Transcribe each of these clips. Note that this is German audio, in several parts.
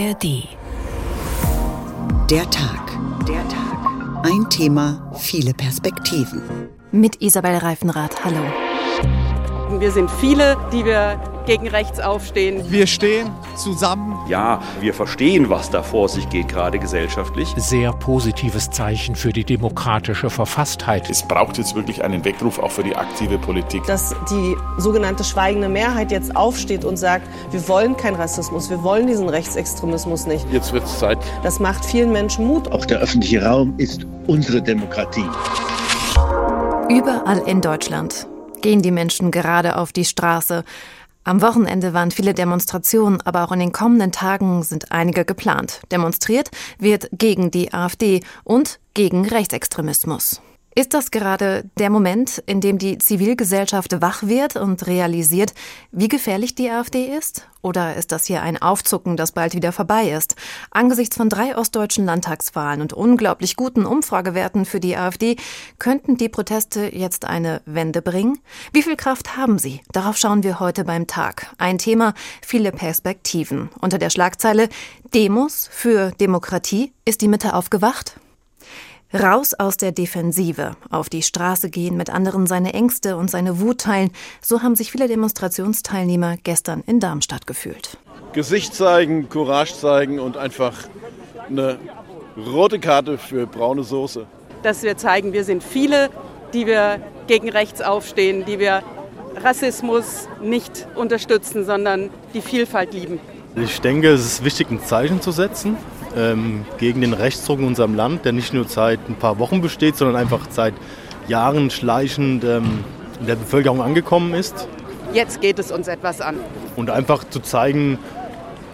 ARD. Der Tag. Der Tag. Ein Thema, viele Perspektiven. Mit Isabel Reifenrath. Hallo. Wir sind viele, die wir gegen rechts aufstehen. Wir stehen zusammen. Ja, wir verstehen, was da vor sich geht, gerade gesellschaftlich. Sehr positives Zeichen für die demokratische Verfasstheit. Es braucht jetzt wirklich einen Weckruf auch für die aktive Politik. Dass die sogenannte schweigende Mehrheit jetzt aufsteht und sagt, wir wollen keinen Rassismus, wir wollen diesen Rechtsextremismus nicht. Jetzt wird es Zeit. Das macht vielen Menschen Mut. Auch der öffentliche Raum ist unsere Demokratie. Überall in Deutschland gehen die Menschen gerade auf die Straße. Am Wochenende waren viele Demonstrationen, aber auch in den kommenden Tagen sind einige geplant. Demonstriert wird gegen die AfD und gegen Rechtsextremismus. Ist das gerade der Moment, in dem die Zivilgesellschaft wach wird und realisiert, wie gefährlich die AfD ist? Oder ist das hier ein Aufzucken, das bald wieder vorbei ist? Angesichts von drei ostdeutschen Landtagswahlen und unglaublich guten Umfragewerten für die AfD könnten die Proteste jetzt eine Wende bringen? Wie viel Kraft haben sie? Darauf schauen wir heute beim Tag. Ein Thema, viele Perspektiven. Unter der Schlagzeile Demos für Demokratie ist die Mitte aufgewacht? Raus aus der Defensive, auf die Straße gehen, mit anderen seine Ängste und seine Wut teilen, so haben sich viele Demonstrationsteilnehmer gestern in Darmstadt gefühlt. Gesicht zeigen, Courage zeigen und einfach eine rote Karte für braune Soße. Dass wir zeigen, wir sind viele, die wir gegen rechts aufstehen, die wir Rassismus nicht unterstützen, sondern die Vielfalt lieben. Ich denke, es ist wichtig, ein Zeichen zu setzen ähm, gegen den Rechtsdruck in unserem Land, der nicht nur seit ein paar Wochen besteht, sondern einfach seit Jahren schleichend ähm, in der Bevölkerung angekommen ist. Jetzt geht es uns etwas an. Und einfach zu zeigen,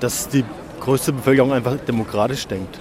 dass die größte Bevölkerung einfach demokratisch denkt.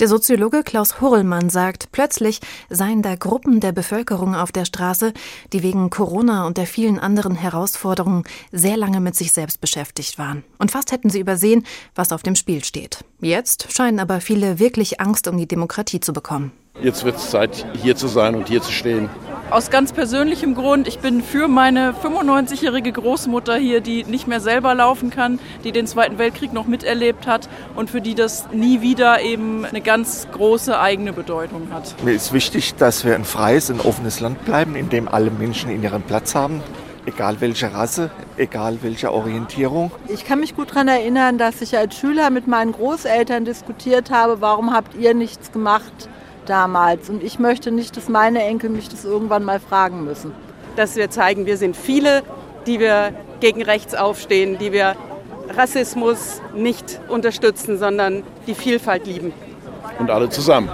Der Soziologe Klaus Hurlmann sagt, plötzlich seien da Gruppen der Bevölkerung auf der Straße, die wegen Corona und der vielen anderen Herausforderungen sehr lange mit sich selbst beschäftigt waren. Und fast hätten sie übersehen, was auf dem Spiel steht. Jetzt scheinen aber viele wirklich Angst um die Demokratie zu bekommen. Jetzt wird es Zeit, hier zu sein und hier zu stehen. Aus ganz persönlichem Grund, ich bin für meine 95-jährige Großmutter hier, die nicht mehr selber laufen kann, die den Zweiten Weltkrieg noch miterlebt hat und für die das nie wieder eben eine ganz große eigene Bedeutung hat. Mir ist wichtig, dass wir ein freies, ein offenes Land bleiben, in dem alle Menschen in ihren Platz haben. Egal welche Rasse, egal welche Orientierung. Ich kann mich gut daran erinnern, dass ich als Schüler mit meinen Großeltern diskutiert habe, warum habt ihr nichts gemacht? Damals. Und ich möchte nicht, dass meine Enkel mich das irgendwann mal fragen müssen. Dass wir zeigen, wir sind viele, die wir gegen rechts aufstehen, die wir Rassismus nicht unterstützen, sondern die Vielfalt lieben. Und alle zusammen.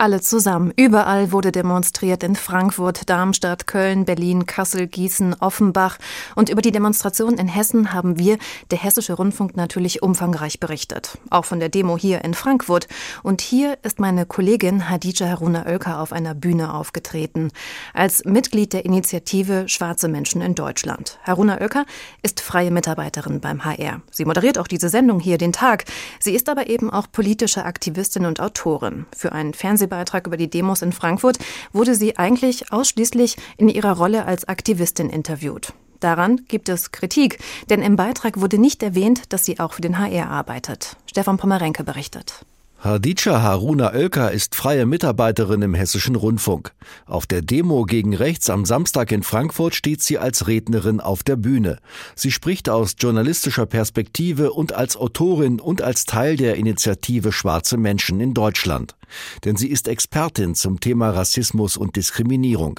Alle zusammen. Überall wurde demonstriert in Frankfurt, Darmstadt, Köln, Berlin, Kassel, Gießen, Offenbach. Und über die Demonstration in Hessen haben wir, der Hessische Rundfunk, natürlich umfangreich berichtet. Auch von der Demo hier in Frankfurt. Und hier ist meine Kollegin Hadija Haruna Oelker auf einer Bühne aufgetreten. Als Mitglied der Initiative Schwarze Menschen in Deutschland. Haruna Oelker ist freie Mitarbeiterin beim HR. Sie moderiert auch diese Sendung hier den Tag. Sie ist aber eben auch politische Aktivistin und Autorin. Für einen Fernseh Fernsehbeitrag über die Demos in Frankfurt wurde sie eigentlich ausschließlich in ihrer Rolle als Aktivistin interviewt. Daran gibt es Kritik, denn im Beitrag wurde nicht erwähnt, dass sie auch für den HR arbeitet. Stefan Pommerenke berichtet. Hadica Haruna Oelker ist freie Mitarbeiterin im Hessischen Rundfunk. Auf der Demo gegen rechts am Samstag in Frankfurt steht sie als Rednerin auf der Bühne. Sie spricht aus journalistischer Perspektive und als Autorin und als Teil der Initiative Schwarze Menschen in Deutschland. Denn sie ist Expertin zum Thema Rassismus und Diskriminierung.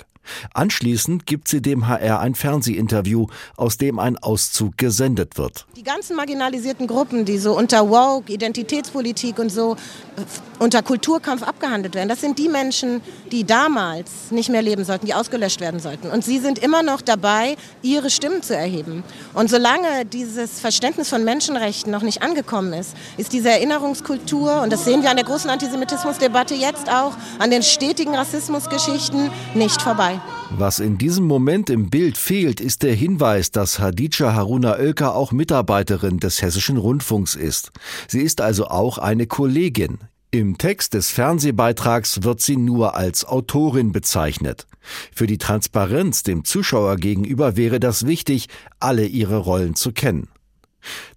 Anschließend gibt sie dem HR ein Fernsehinterview, aus dem ein Auszug gesendet wird. Die ganzen marginalisierten Gruppen, die so unter Woke, Identitätspolitik und so äh, unter Kulturkampf abgehandelt werden, das sind die Menschen, die damals nicht mehr leben sollten, die ausgelöscht werden sollten. Und sie sind immer noch dabei, ihre Stimmen zu erheben. Und solange dieses Verständnis von Menschenrechten noch nicht angekommen ist, ist diese Erinnerungskultur, und das sehen wir an der großen Antisemitismusdebatte jetzt auch, an den stetigen Rassismusgeschichten, nicht vorbei. Was in diesem Moment im Bild fehlt, ist der Hinweis, dass Hadija Haruna Oelker auch Mitarbeiterin des Hessischen Rundfunks ist. Sie ist also auch eine Kollegin. Im Text des Fernsehbeitrags wird sie nur als Autorin bezeichnet. Für die Transparenz dem Zuschauer gegenüber wäre das wichtig, alle ihre Rollen zu kennen.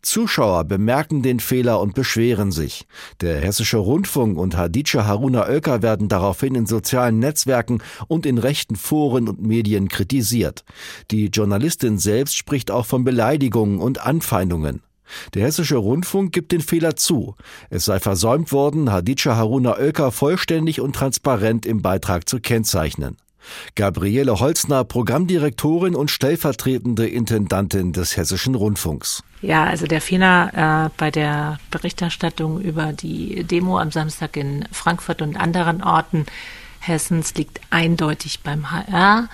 Zuschauer bemerken den Fehler und beschweren sich. Der Hessische Rundfunk und Hadice Haruna Oelker werden daraufhin in sozialen Netzwerken und in rechten Foren und Medien kritisiert. Die Journalistin selbst spricht auch von Beleidigungen und Anfeindungen. Der Hessische Rundfunk gibt den Fehler zu. Es sei versäumt worden, Hadice Haruna Oelker vollständig und transparent im Beitrag zu kennzeichnen. Gabriele Holzner, Programmdirektorin und stellvertretende Intendantin des Hessischen Rundfunks. Ja, also der Fehler äh, bei der Berichterstattung über die Demo am Samstag in Frankfurt und anderen Orten Hessens liegt eindeutig beim HR.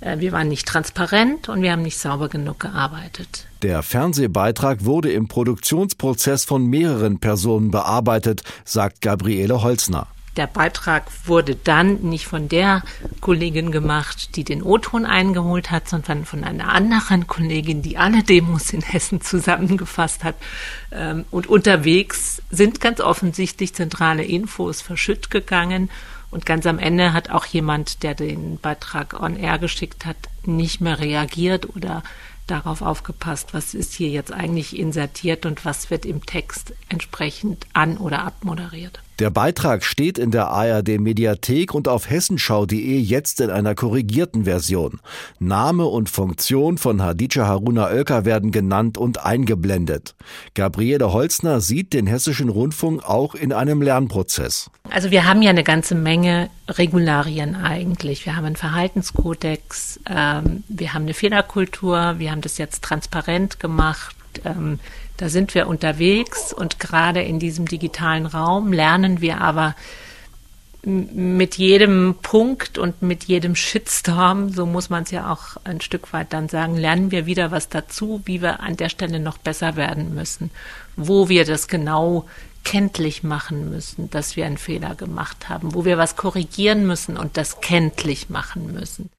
Äh, wir waren nicht transparent und wir haben nicht sauber genug gearbeitet. Der Fernsehbeitrag wurde im Produktionsprozess von mehreren Personen bearbeitet, sagt Gabriele Holzner. Der Beitrag wurde dann nicht von der Kollegin gemacht, die den O-Ton eingeholt hat, sondern von einer anderen Kollegin, die alle Demos in Hessen zusammengefasst hat. Ähm, und unterwegs sind ganz offensichtlich zentrale Infos verschütt gegangen. Und ganz am Ende hat auch jemand, der den Beitrag on air geschickt hat, nicht mehr reagiert oder darauf aufgepasst, was ist hier jetzt eigentlich insertiert und was wird im Text entsprechend an oder abmoderiert. Der Beitrag steht in der ARD Mediathek und auf hessenschau.de jetzt in einer korrigierten Version. Name und Funktion von Hadice Haruna Oelker werden genannt und eingeblendet. Gabriele Holzner sieht den hessischen Rundfunk auch in einem Lernprozess. Also wir haben ja eine ganze Menge Regularien eigentlich. Wir haben einen Verhaltenskodex, ähm, wir haben eine Fehlerkultur, wir haben das jetzt transparent gemacht. Ähm, da sind wir unterwegs und gerade in diesem digitalen Raum lernen wir aber mit jedem Punkt und mit jedem Shitstorm, so muss man es ja auch ein Stück weit dann sagen, lernen wir wieder was dazu, wie wir an der Stelle noch besser werden müssen, wo wir das genau kenntlich machen müssen, dass wir einen Fehler gemacht haben, wo wir was korrigieren müssen und das kenntlich machen müssen.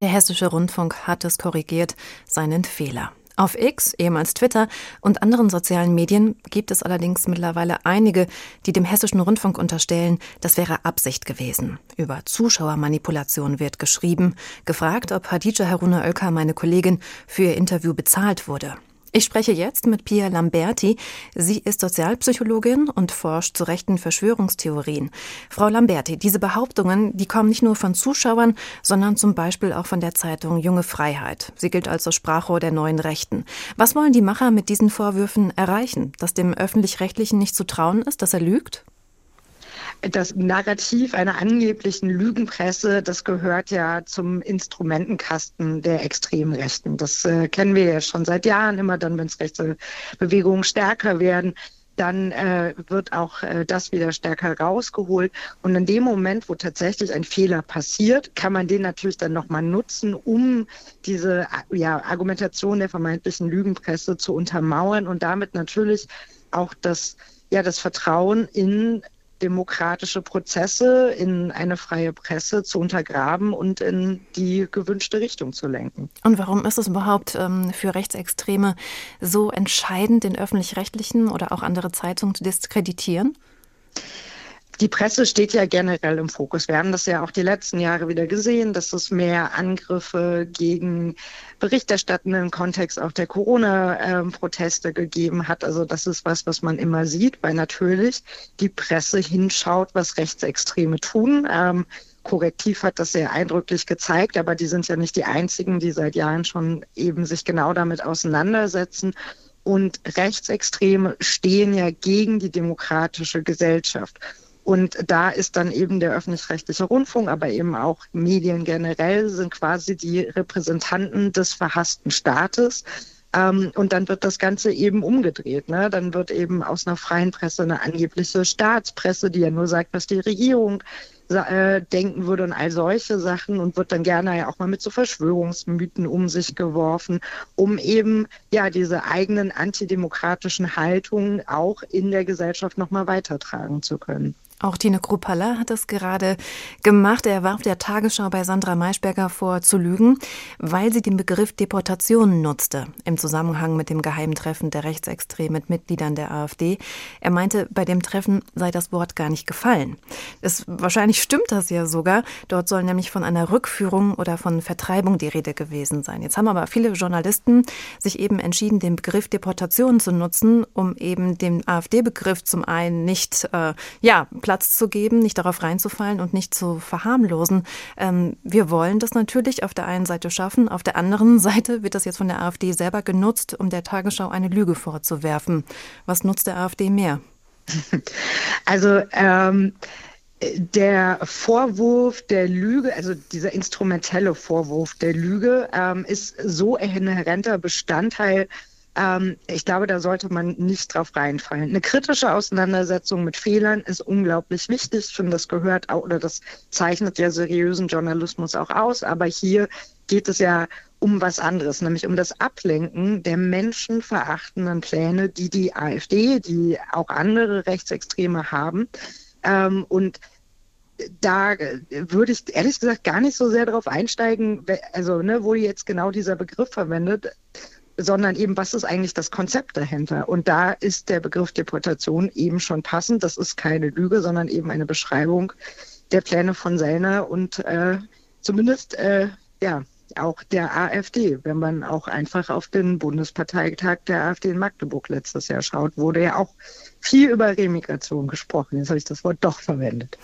Der Hessische Rundfunk hat es korrigiert, seinen Fehler. Auf X, ehemals Twitter und anderen sozialen Medien gibt es allerdings mittlerweile einige, die dem hessischen Rundfunk unterstellen, das wäre Absicht gewesen. Über Zuschauermanipulation wird geschrieben, gefragt, ob Hadice Haruna Oelker, meine Kollegin, für ihr Interview bezahlt wurde. Ich spreche jetzt mit Pia Lamberti. Sie ist Sozialpsychologin und forscht zu rechten Verschwörungstheorien. Frau Lamberti, diese Behauptungen, die kommen nicht nur von Zuschauern, sondern zum Beispiel auch von der Zeitung Junge Freiheit. Sie gilt als das Sprachrohr der neuen Rechten. Was wollen die Macher mit diesen Vorwürfen erreichen? Dass dem Öffentlich-Rechtlichen nicht zu trauen ist, dass er lügt? Das Narrativ einer angeblichen Lügenpresse, das gehört ja zum Instrumentenkasten der extremen Rechten. Das äh, kennen wir ja schon seit Jahren immer dann, wenn es rechte Bewegungen stärker werden dann äh, wird auch äh, das wieder stärker rausgeholt. Und in dem Moment, wo tatsächlich ein Fehler passiert, kann man den natürlich dann nochmal nutzen, um diese ja, Argumentation der vermeintlichen Lügenpresse zu untermauern und damit natürlich auch das, ja, das Vertrauen in demokratische Prozesse in eine freie Presse zu untergraben und in die gewünschte Richtung zu lenken. Und warum ist es überhaupt ähm, für Rechtsextreme so entscheidend, den öffentlich-rechtlichen oder auch andere Zeitungen zu diskreditieren? Die Presse steht ja generell im Fokus. Wir haben das ja auch die letzten Jahre wieder gesehen, dass es mehr Angriffe gegen Berichterstattende im Kontext auch der Corona-Proteste gegeben hat. Also das ist was, was man immer sieht, weil natürlich die Presse hinschaut, was Rechtsextreme tun. Ähm, Korrektiv hat das sehr eindrücklich gezeigt, aber die sind ja nicht die einzigen, die seit Jahren schon eben sich genau damit auseinandersetzen. Und Rechtsextreme stehen ja gegen die demokratische Gesellschaft. Und da ist dann eben der öffentlich-rechtliche Rundfunk, aber eben auch Medien generell sind quasi die Repräsentanten des verhassten Staates. Ähm, und dann wird das Ganze eben umgedreht. Ne? Dann wird eben aus einer freien Presse eine angebliche Staatspresse, die ja nur sagt, was die Regierung äh, denken würde und all solche Sachen und wird dann gerne ja auch mal mit so Verschwörungsmythen um sich geworfen, um eben ja diese eigenen antidemokratischen Haltungen auch in der Gesellschaft nochmal weitertragen zu können. Auch Tine Kruppalla hat es gerade gemacht. Er warf der Tagesschau bei Sandra Maischberger vor, zu lügen, weil sie den Begriff Deportation nutzte im Zusammenhang mit dem geheimen Treffen der Rechtsextremen mit Mitgliedern der AfD. Er meinte, bei dem Treffen sei das Wort gar nicht gefallen. Es, wahrscheinlich stimmt das ja sogar. Dort soll nämlich von einer Rückführung oder von Vertreibung die Rede gewesen sein. Jetzt haben aber viele Journalisten sich eben entschieden, den Begriff Deportation zu nutzen, um eben den AfD-Begriff zum einen nicht, äh, ja, Platz zu geben, nicht darauf reinzufallen und nicht zu verharmlosen. Ähm, wir wollen das natürlich auf der einen Seite schaffen, auf der anderen Seite wird das jetzt von der AfD selber genutzt, um der Tagesschau eine Lüge vorzuwerfen. Was nutzt der AfD mehr? Also ähm, der Vorwurf der Lüge, also dieser instrumentelle Vorwurf der Lüge, ähm, ist so ein inhärenter Bestandteil ähm, ich glaube, da sollte man nicht drauf reinfallen. Eine kritische Auseinandersetzung mit Fehlern ist unglaublich wichtig. Ich finde, das gehört auch, oder das zeichnet ja seriösen Journalismus auch aus. Aber hier geht es ja um was anderes, nämlich um das Ablenken der menschenverachtenden Pläne, die die AfD, die auch andere Rechtsextreme haben. Ähm, und da würde ich ehrlich gesagt gar nicht so sehr darauf einsteigen, also ne, wo jetzt genau dieser Begriff verwendet sondern eben, was ist eigentlich das Konzept dahinter? Und da ist der Begriff Deportation eben schon passend. Das ist keine Lüge, sondern eben eine Beschreibung der Pläne von Sellner und äh, zumindest äh, ja auch der AfD. Wenn man auch einfach auf den Bundesparteitag der AfD in Magdeburg letztes Jahr schaut, wurde ja auch viel über Remigration gesprochen. Jetzt habe ich das Wort doch verwendet.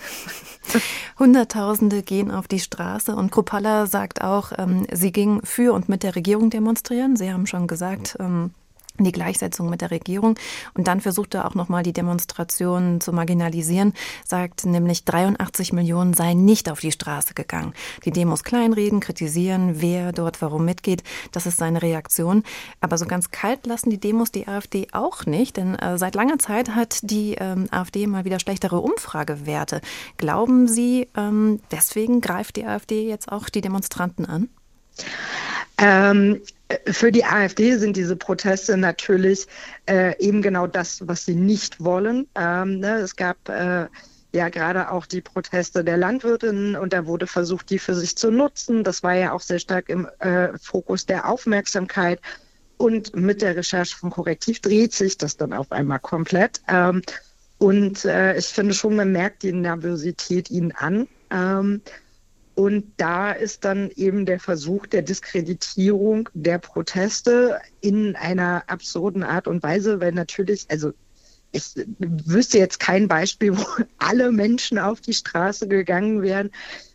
Hunderttausende gehen auf die Straße und Kruppalla sagt auch, ähm, sie ging für und mit der Regierung demonstrieren. Sie haben schon gesagt, ähm, die Gleichsetzung mit der Regierung. Und dann versucht er auch nochmal die Demonstrationen zu marginalisieren, sagt nämlich 83 Millionen seien nicht auf die Straße gegangen. Die Demos kleinreden, kritisieren, wer dort warum mitgeht. Das ist seine Reaktion. Aber so ganz kalt lassen die Demos die AfD auch nicht, denn äh, seit langer Zeit hat die ähm, AfD mal wieder schlechtere Umfragewerte. Glauben Sie, ähm, deswegen greift die AfD jetzt auch die Demonstranten an? Ähm, für die AfD sind diese Proteste natürlich äh, eben genau das, was sie nicht wollen. Ähm, ne? Es gab äh, ja gerade auch die Proteste der Landwirtinnen und da wurde versucht, die für sich zu nutzen. Das war ja auch sehr stark im äh, Fokus der Aufmerksamkeit. Und mit der Recherche von Korrektiv dreht sich das dann auf einmal komplett. Ähm, und äh, ich finde schon, man merkt die Nervosität ihnen an. Ähm, und da ist dann eben der Versuch der Diskreditierung der Proteste in einer absurden Art und Weise, weil natürlich, also ich wüsste jetzt kein Beispiel, wo alle Menschen auf die Straße gegangen wären.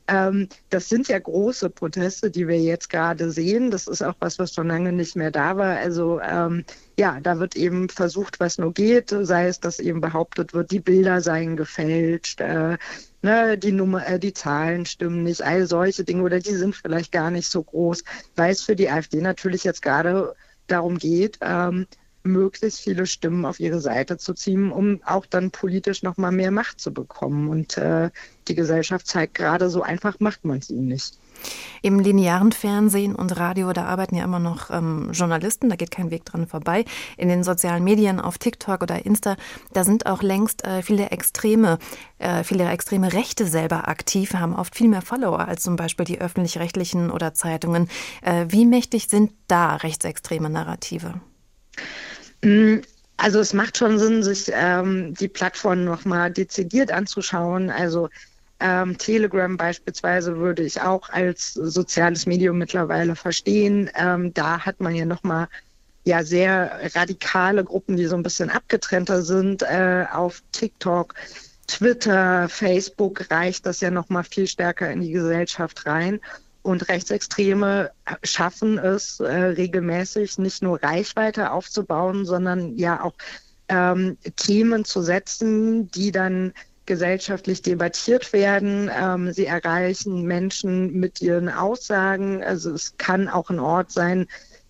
Ähm, das sind ja große Proteste, die wir jetzt gerade sehen. Das ist auch was, was schon lange nicht mehr da war. Also ähm, ja, da wird eben versucht, was nur geht, sei es, dass eben behauptet wird, die Bilder seien gefälscht. Äh, ne, die Nummer, äh, die Zahlen stimmen nicht, all solche Dinge oder die sind vielleicht gar nicht so groß, weil es für die AfD natürlich jetzt gerade darum geht, ähm, möglichst viele Stimmen auf ihre Seite zu ziehen, um auch dann politisch noch mal mehr Macht zu bekommen. Und äh, die Gesellschaft zeigt gerade, so einfach macht man es ihnen nicht. Im linearen Fernsehen und Radio, da arbeiten ja immer noch ähm, Journalisten, da geht kein Weg dran vorbei. In den sozialen Medien, auf TikTok oder Insta, da sind auch längst äh, viele Extreme, äh, viele extreme Rechte selber aktiv, haben oft viel mehr Follower als zum Beispiel die öffentlich-rechtlichen oder Zeitungen. Äh, wie mächtig sind da rechtsextreme Narrative? Mm, also es macht schon Sinn, sich ähm, die Plattform nochmal dezidiert anzuschauen. Also ähm, Telegram beispielsweise würde ich auch als soziales Medium mittlerweile verstehen. Ähm, da hat man ja nochmal ja sehr radikale Gruppen, die so ein bisschen abgetrennter sind. Äh, auf TikTok, Twitter, Facebook reicht das ja nochmal viel stärker in die Gesellschaft rein. Und Rechtsextreme schaffen es äh, regelmäßig, nicht nur Reichweite aufzubauen, sondern ja auch ähm, Themen zu setzen, die dann gesellschaftlich debattiert werden. Ähm, sie erreichen Menschen mit ihren Aussagen. Also es kann auch ein Ort sein,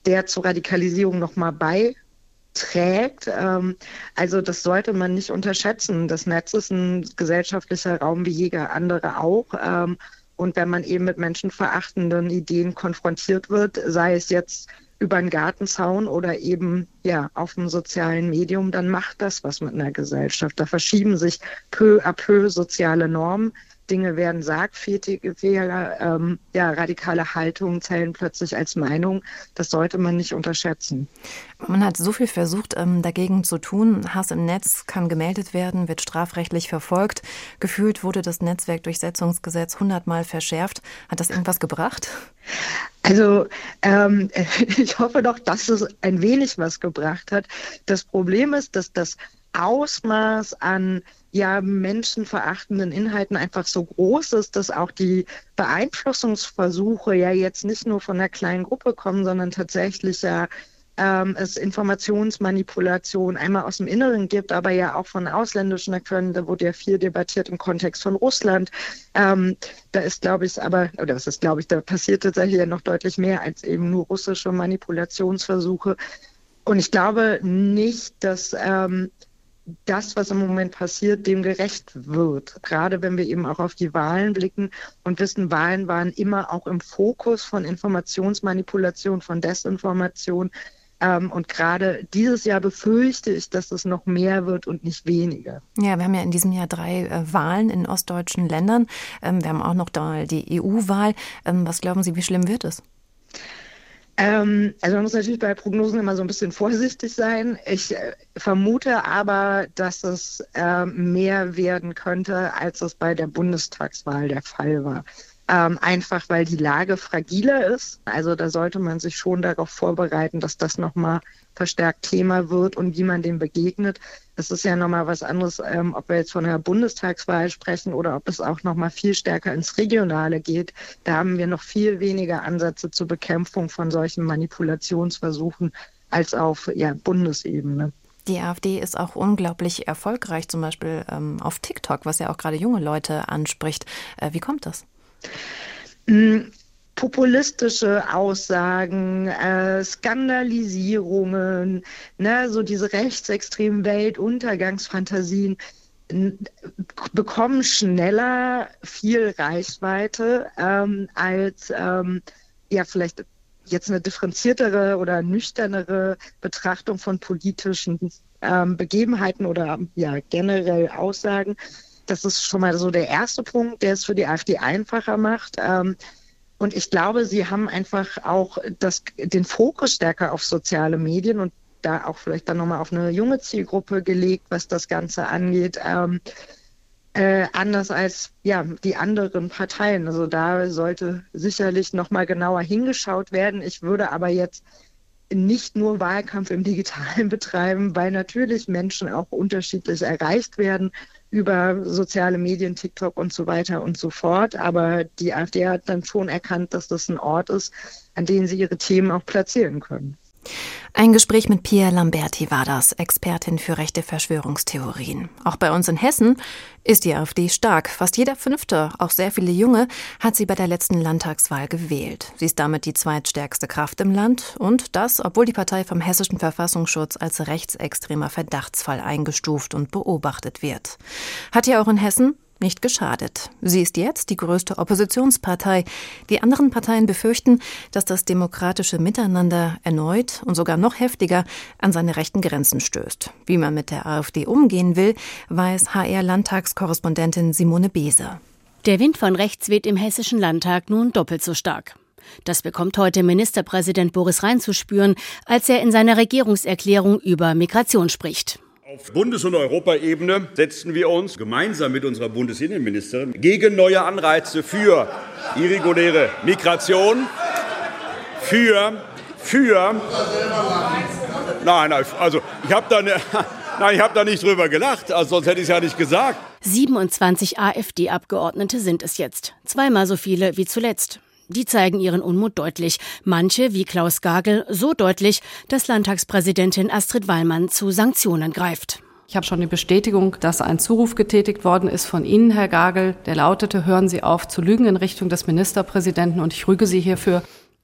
der zur Radikalisierung nochmal beiträgt. Ähm, also das sollte man nicht unterschätzen. Das Netz ist ein gesellschaftlicher Raum wie jeder andere auch. Ähm, und wenn man eben mit menschenverachtenden Ideen konfrontiert wird, sei es jetzt über einen Gartenzaun oder eben ja auf einem sozialen Medium, dann macht das was mit einer Gesellschaft. Da verschieben sich peu à peu soziale Normen. Dinge werden sagfähiger, ähm, ja, radikale Haltungen zählen plötzlich als Meinung. Das sollte man nicht unterschätzen. Man hat so viel versucht, ähm, dagegen zu tun. Hass im Netz kann gemeldet werden, wird strafrechtlich verfolgt. Gefühlt wurde das Netzwerkdurchsetzungsgesetz hundertmal verschärft. Hat das irgendwas gebracht? Also ähm, ich hoffe doch, dass es ein wenig was gebracht hat. Das Problem ist, dass das Ausmaß an ja menschenverachtenden Inhalten einfach so groß ist, dass auch die Beeinflussungsversuche ja jetzt nicht nur von einer kleinen Gruppe kommen, sondern tatsächlich ja ähm, es Informationsmanipulation einmal aus dem Inneren gibt, aber ja auch von ausländischen Akteuren. Da wurde ja viel debattiert im Kontext von Russland. Ähm, da ist, glaube ich, aber, oder was ist, glaube ich, da passiert tatsächlich ja noch deutlich mehr als eben nur russische Manipulationsversuche. Und ich glaube nicht, dass ähm, das, was im Moment passiert, dem gerecht wird. Gerade wenn wir eben auch auf die Wahlen blicken und wissen, Wahlen waren immer auch im Fokus von Informationsmanipulation, von Desinformation. Ähm, und gerade dieses Jahr befürchte ich, dass es noch mehr wird und nicht weniger. Ja, wir haben ja in diesem Jahr drei äh, Wahlen in ostdeutschen Ländern. Ähm, wir haben auch noch da die EU-Wahl. Ähm, was glauben Sie, wie schlimm wird es? Ähm, also man muss natürlich bei Prognosen immer so ein bisschen vorsichtig sein. Ich äh, vermute aber, dass es äh, mehr werden könnte, als es bei der Bundestagswahl der Fall war. Ähm, einfach weil die Lage fragiler ist. Also da sollte man sich schon darauf vorbereiten, dass das nochmal verstärkt Thema wird und wie man dem begegnet. Das ist ja nochmal was anderes, ähm, ob wir jetzt von einer Bundestagswahl sprechen oder ob es auch nochmal viel stärker ins Regionale geht. Da haben wir noch viel weniger Ansätze zur Bekämpfung von solchen Manipulationsversuchen als auf ja, Bundesebene. Die AfD ist auch unglaublich erfolgreich, zum Beispiel ähm, auf TikTok, was ja auch gerade junge Leute anspricht. Äh, wie kommt das? Mm, populistische Aussagen, äh, Skandalisierungen, ne, so diese rechtsextremen Weltuntergangsfantasien bekommen schneller viel Reichweite ähm, als ähm, ja vielleicht jetzt eine differenziertere oder nüchternere Betrachtung von politischen ähm, Begebenheiten oder ja generell Aussagen. Das ist schon mal so der erste Punkt, der es für die AfD einfacher macht. Ähm, und ich glaube, sie haben einfach auch das, den Fokus stärker auf soziale Medien und da auch vielleicht dann nochmal auf eine junge Zielgruppe gelegt, was das Ganze angeht. Ähm, äh, anders als ja, die anderen Parteien. Also da sollte sicherlich nochmal genauer hingeschaut werden. Ich würde aber jetzt nicht nur Wahlkampf im Digitalen betreiben, weil natürlich Menschen auch unterschiedlich erreicht werden über soziale Medien, TikTok und so weiter und so fort. Aber die AfD hat dann schon erkannt, dass das ein Ort ist, an dem sie ihre Themen auch platzieren können. Ein Gespräch mit Pia Lamberti war das, Expertin für rechte Verschwörungstheorien. Auch bei uns in Hessen ist die AfD stark. Fast jeder Fünfte, auch sehr viele Junge, hat sie bei der letzten Landtagswahl gewählt. Sie ist damit die zweitstärkste Kraft im Land und das, obwohl die Partei vom Hessischen Verfassungsschutz als rechtsextremer Verdachtsfall eingestuft und beobachtet wird. Hat ja auch in Hessen nicht geschadet. Sie ist jetzt die größte Oppositionspartei. Die anderen Parteien befürchten, dass das demokratische Miteinander erneut und sogar noch heftiger an seine rechten Grenzen stößt. Wie man mit der AfD umgehen will, weiß HR-Landtagskorrespondentin Simone Beese. Der Wind von rechts weht im Hessischen Landtag nun doppelt so stark. Das bekommt heute Ministerpräsident Boris Rhein zu spüren, als er in seiner Regierungserklärung über Migration spricht. Auf Bundes- und Europaebene setzen wir uns gemeinsam mit unserer Bundesinnenministerin gegen neue Anreize für irreguläre Migration, für, für, nein, also ich habe da, ne, nein, ich habe da nicht drüber gelacht, also sonst hätte ich es ja nicht gesagt. 27 AfD-Abgeordnete sind es jetzt, zweimal so viele wie zuletzt. Die zeigen ihren Unmut deutlich. Manche, wie Klaus Gagel, so deutlich, dass Landtagspräsidentin Astrid Wallmann zu Sanktionen greift. Ich habe schon die Bestätigung, dass ein Zuruf getätigt worden ist von Ihnen, Herr Gagel. Der lautete, hören Sie auf zu lügen in Richtung des Ministerpräsidenten und ich rüge Sie hierfür.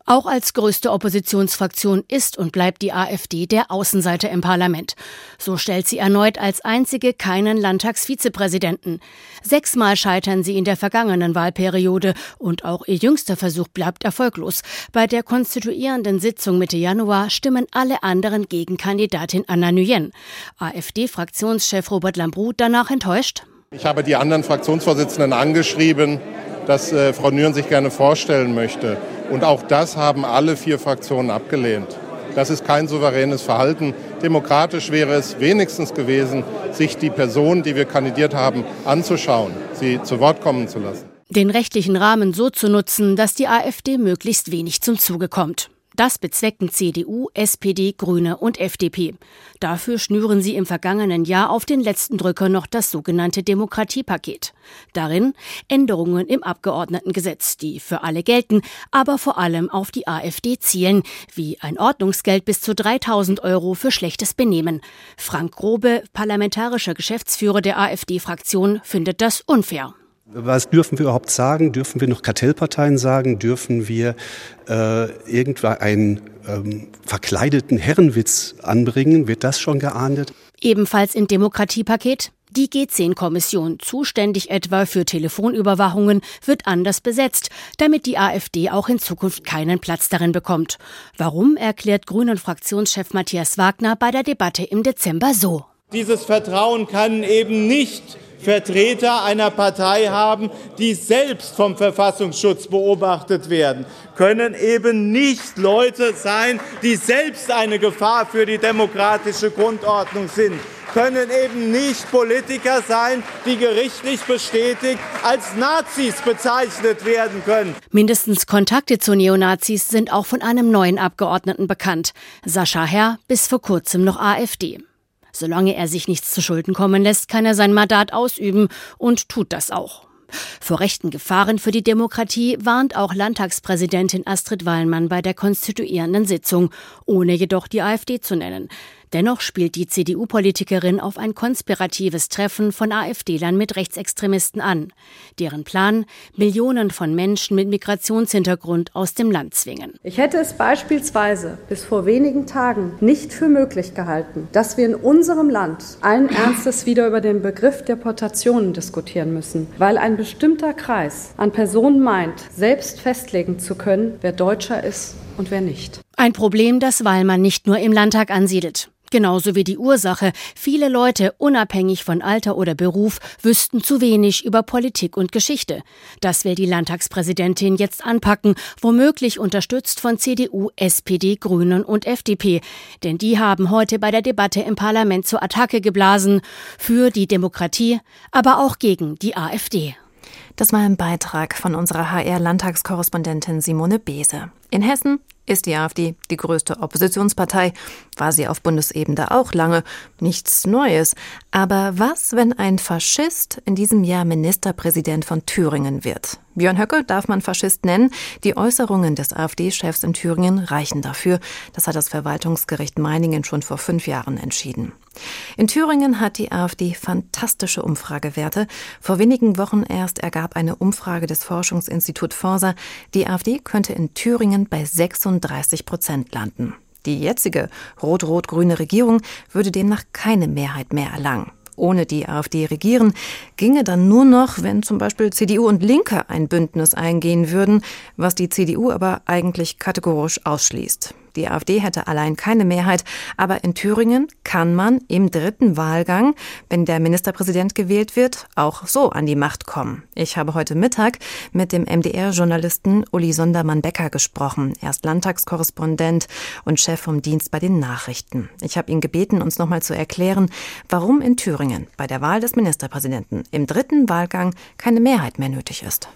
Auch als größte Oppositionsfraktion ist und bleibt die AfD der Außenseiter im Parlament. So stellt sie erneut als einzige keinen Landtagsvizepräsidenten. Sechsmal scheitern sie in der vergangenen Wahlperiode und auch ihr jüngster Versuch bleibt erfolglos. Bei der konstituierenden Sitzung Mitte Januar stimmen alle anderen gegen Kandidatin Anna Nguyen. AfD-Fraktionschef Robert Lambrou danach enttäuscht. Ich habe die anderen Fraktionsvorsitzenden angeschrieben, dass äh, Frau Nguyen sich gerne vorstellen möchte. Und auch das haben alle vier Fraktionen abgelehnt. Das ist kein souveränes Verhalten. Demokratisch wäre es wenigstens gewesen, sich die Person, die wir kandidiert haben, anzuschauen, sie zu Wort kommen zu lassen. Den rechtlichen Rahmen so zu nutzen, dass die AfD möglichst wenig zum Zuge kommt. Das bezwecken CDU, SPD, Grüne und FDP. Dafür schnüren sie im vergangenen Jahr auf den letzten Drücker noch das sogenannte Demokratiepaket. Darin Änderungen im Abgeordnetengesetz, die für alle gelten, aber vor allem auf die AfD zielen, wie ein Ordnungsgeld bis zu 3000 Euro für schlechtes Benehmen. Frank Grobe, parlamentarischer Geschäftsführer der AfD-Fraktion, findet das unfair. Was dürfen wir überhaupt sagen? Dürfen wir noch Kartellparteien sagen? Dürfen wir äh, irgendwann einen ähm, verkleideten Herrenwitz anbringen? Wird das schon geahndet? Ebenfalls im Demokratiepaket die G10-Kommission, zuständig etwa für Telefonüberwachungen, wird anders besetzt, damit die AfD auch in Zukunft keinen Platz darin bekommt. Warum, erklärt Grünen-Fraktionschef Matthias Wagner bei der Debatte im Dezember so. Dieses Vertrauen kann eben nicht Vertreter einer Partei haben, die selbst vom Verfassungsschutz beobachtet werden, können eben nicht Leute sein, die selbst eine Gefahr für die demokratische Grundordnung sind können eben nicht Politiker sein, die gerichtlich bestätigt als Nazis bezeichnet werden können. Mindestens Kontakte zu Neonazis sind auch von einem neuen Abgeordneten bekannt. Sascha Herr, bis vor kurzem noch AfD. Solange er sich nichts zu Schulden kommen lässt, kann er sein Mandat ausüben und tut das auch. Vor rechten Gefahren für die Demokratie warnt auch Landtagspräsidentin Astrid Wallmann bei der konstituierenden Sitzung, ohne jedoch die AfD zu nennen. Dennoch spielt die CDU-Politikerin auf ein konspiratives Treffen von AfD-Lern mit Rechtsextremisten an. Deren Plan, Millionen von Menschen mit Migrationshintergrund aus dem Land zwingen. Ich hätte es beispielsweise bis vor wenigen Tagen nicht für möglich gehalten, dass wir in unserem Land allen Ernstes wieder über den Begriff Deportationen diskutieren müssen, weil ein bestimmter Kreis an Personen meint, selbst festlegen zu können, wer Deutscher ist und wer nicht. Ein Problem, das Wallmann nicht nur im Landtag ansiedelt. Genauso wie die Ursache. Viele Leute, unabhängig von Alter oder Beruf, wüssten zu wenig über Politik und Geschichte. Das will die Landtagspräsidentin jetzt anpacken, womöglich unterstützt von CDU, SPD, Grünen und FDP. Denn die haben heute bei der Debatte im Parlament zur Attacke geblasen. Für die Demokratie, aber auch gegen die AfD. Das war ein Beitrag von unserer HR-Landtagskorrespondentin Simone Bese. In Hessen ist die AfD die größte Oppositionspartei, war sie auf Bundesebene auch lange. Nichts Neues. Aber was, wenn ein Faschist in diesem Jahr Ministerpräsident von Thüringen wird? Björn Höcke darf man Faschist nennen. Die Äußerungen des AfD-Chefs in Thüringen reichen dafür. Das hat das Verwaltungsgericht Meiningen schon vor fünf Jahren entschieden. In Thüringen hat die AfD fantastische Umfragewerte. Vor wenigen Wochen erst ergab eine Umfrage des Forschungsinstituts Forsa, die AfD könnte in Thüringen bei 36 Prozent landen. Die jetzige rot-rot-grüne Regierung würde demnach keine Mehrheit mehr erlangen ohne die AfD regieren, ginge dann nur noch, wenn zum Beispiel CDU und Linke ein Bündnis eingehen würden, was die CDU aber eigentlich kategorisch ausschließt. Die AfD hätte allein keine Mehrheit, aber in Thüringen kann man im dritten Wahlgang, wenn der Ministerpräsident gewählt wird, auch so an die Macht kommen. Ich habe heute Mittag mit dem MDR-Journalisten Uli Sondermann-Becker gesprochen. Er ist Landtagskorrespondent und Chef vom Dienst bei den Nachrichten. Ich habe ihn gebeten, uns nochmal zu erklären, warum in Thüringen bei der Wahl des Ministerpräsidenten im dritten Wahlgang keine Mehrheit mehr nötig ist.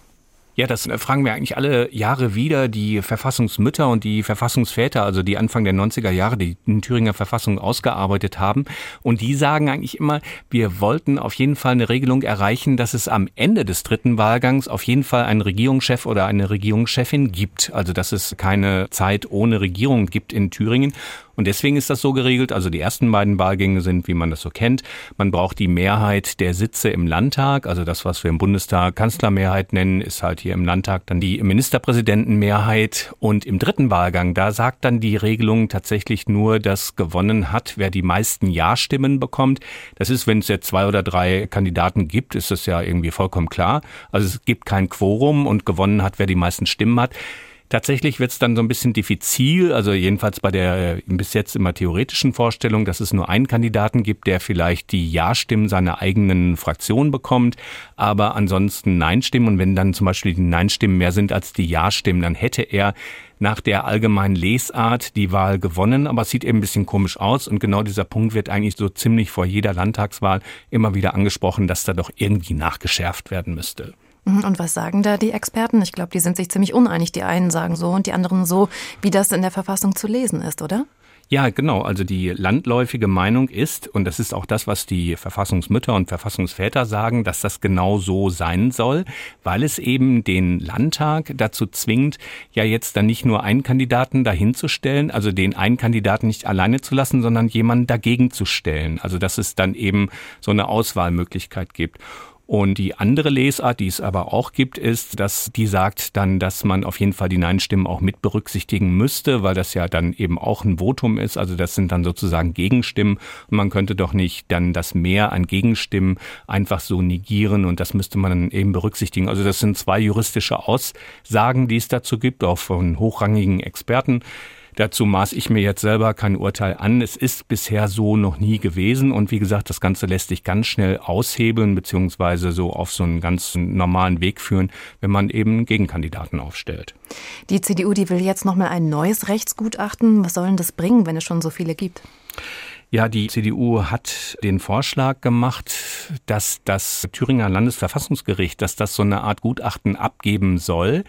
Ja, das fragen wir eigentlich alle Jahre wieder. Die Verfassungsmütter und die Verfassungsväter, also die Anfang der 90er Jahre die Thüringer Verfassung ausgearbeitet haben. Und die sagen eigentlich immer, wir wollten auf jeden Fall eine Regelung erreichen, dass es am Ende des dritten Wahlgangs auf jeden Fall einen Regierungschef oder eine Regierungschefin gibt. Also dass es keine Zeit ohne Regierung gibt in Thüringen. Und deswegen ist das so geregelt. Also die ersten beiden Wahlgänge sind, wie man das so kennt. Man braucht die Mehrheit der Sitze im Landtag. Also das, was wir im Bundestag Kanzlermehrheit nennen, ist halt hier im Landtag dann die Ministerpräsidentenmehrheit. Und im dritten Wahlgang, da sagt dann die Regelung tatsächlich nur, dass gewonnen hat, wer die meisten Ja-Stimmen bekommt. Das ist, wenn es jetzt zwei oder drei Kandidaten gibt, ist das ja irgendwie vollkommen klar. Also es gibt kein Quorum und gewonnen hat, wer die meisten Stimmen hat. Tatsächlich wird es dann so ein bisschen diffizil, also jedenfalls bei der äh, bis jetzt immer theoretischen Vorstellung, dass es nur einen Kandidaten gibt, der vielleicht die Ja-Stimmen seiner eigenen Fraktion bekommt, aber ansonsten Nein-Stimmen. Und wenn dann zum Beispiel die Nein-Stimmen mehr sind als die Ja-Stimmen, dann hätte er nach der allgemeinen Lesart die Wahl gewonnen, aber es sieht eben ein bisschen komisch aus und genau dieser Punkt wird eigentlich so ziemlich vor jeder Landtagswahl immer wieder angesprochen, dass da doch irgendwie nachgeschärft werden müsste. Mhm, und was sagen da die Experten? Ich glaube, die sind sich ziemlich uneinig. Die einen sagen so und die anderen so, wie das in der Verfassung zu lesen ist, oder? Ja, genau. Also die landläufige Meinung ist, und das ist auch das, was die Verfassungsmütter und Verfassungsväter sagen, dass das genau so sein soll, weil es eben den Landtag dazu zwingt, ja jetzt dann nicht nur einen Kandidaten dahinzustellen, also den einen Kandidaten nicht alleine zu lassen, sondern jemanden dagegen zu stellen. Also dass es dann eben so eine Auswahlmöglichkeit gibt. Und die andere Lesart, die es aber auch gibt, ist, dass die sagt dann, dass man auf jeden Fall die Nein-Stimmen auch mit berücksichtigen müsste, weil das ja dann eben auch ein Votum ist. Also das sind dann sozusagen Gegenstimmen. Und man könnte doch nicht dann das Mehr an Gegenstimmen einfach so negieren und das müsste man dann eben berücksichtigen. Also das sind zwei juristische Aussagen, die es dazu gibt, auch von hochrangigen Experten. Dazu maß ich mir jetzt selber kein Urteil an. Es ist bisher so noch nie gewesen. Und wie gesagt, das Ganze lässt sich ganz schnell aushebeln, beziehungsweise so auf so einen ganz normalen Weg führen, wenn man eben Gegenkandidaten aufstellt. Die CDU, die will jetzt nochmal ein neues Rechtsgutachten. Was soll denn das bringen, wenn es schon so viele gibt? Ja, die CDU hat den Vorschlag gemacht, dass das Thüringer Landesverfassungsgericht, dass das so eine Art Gutachten abgeben soll,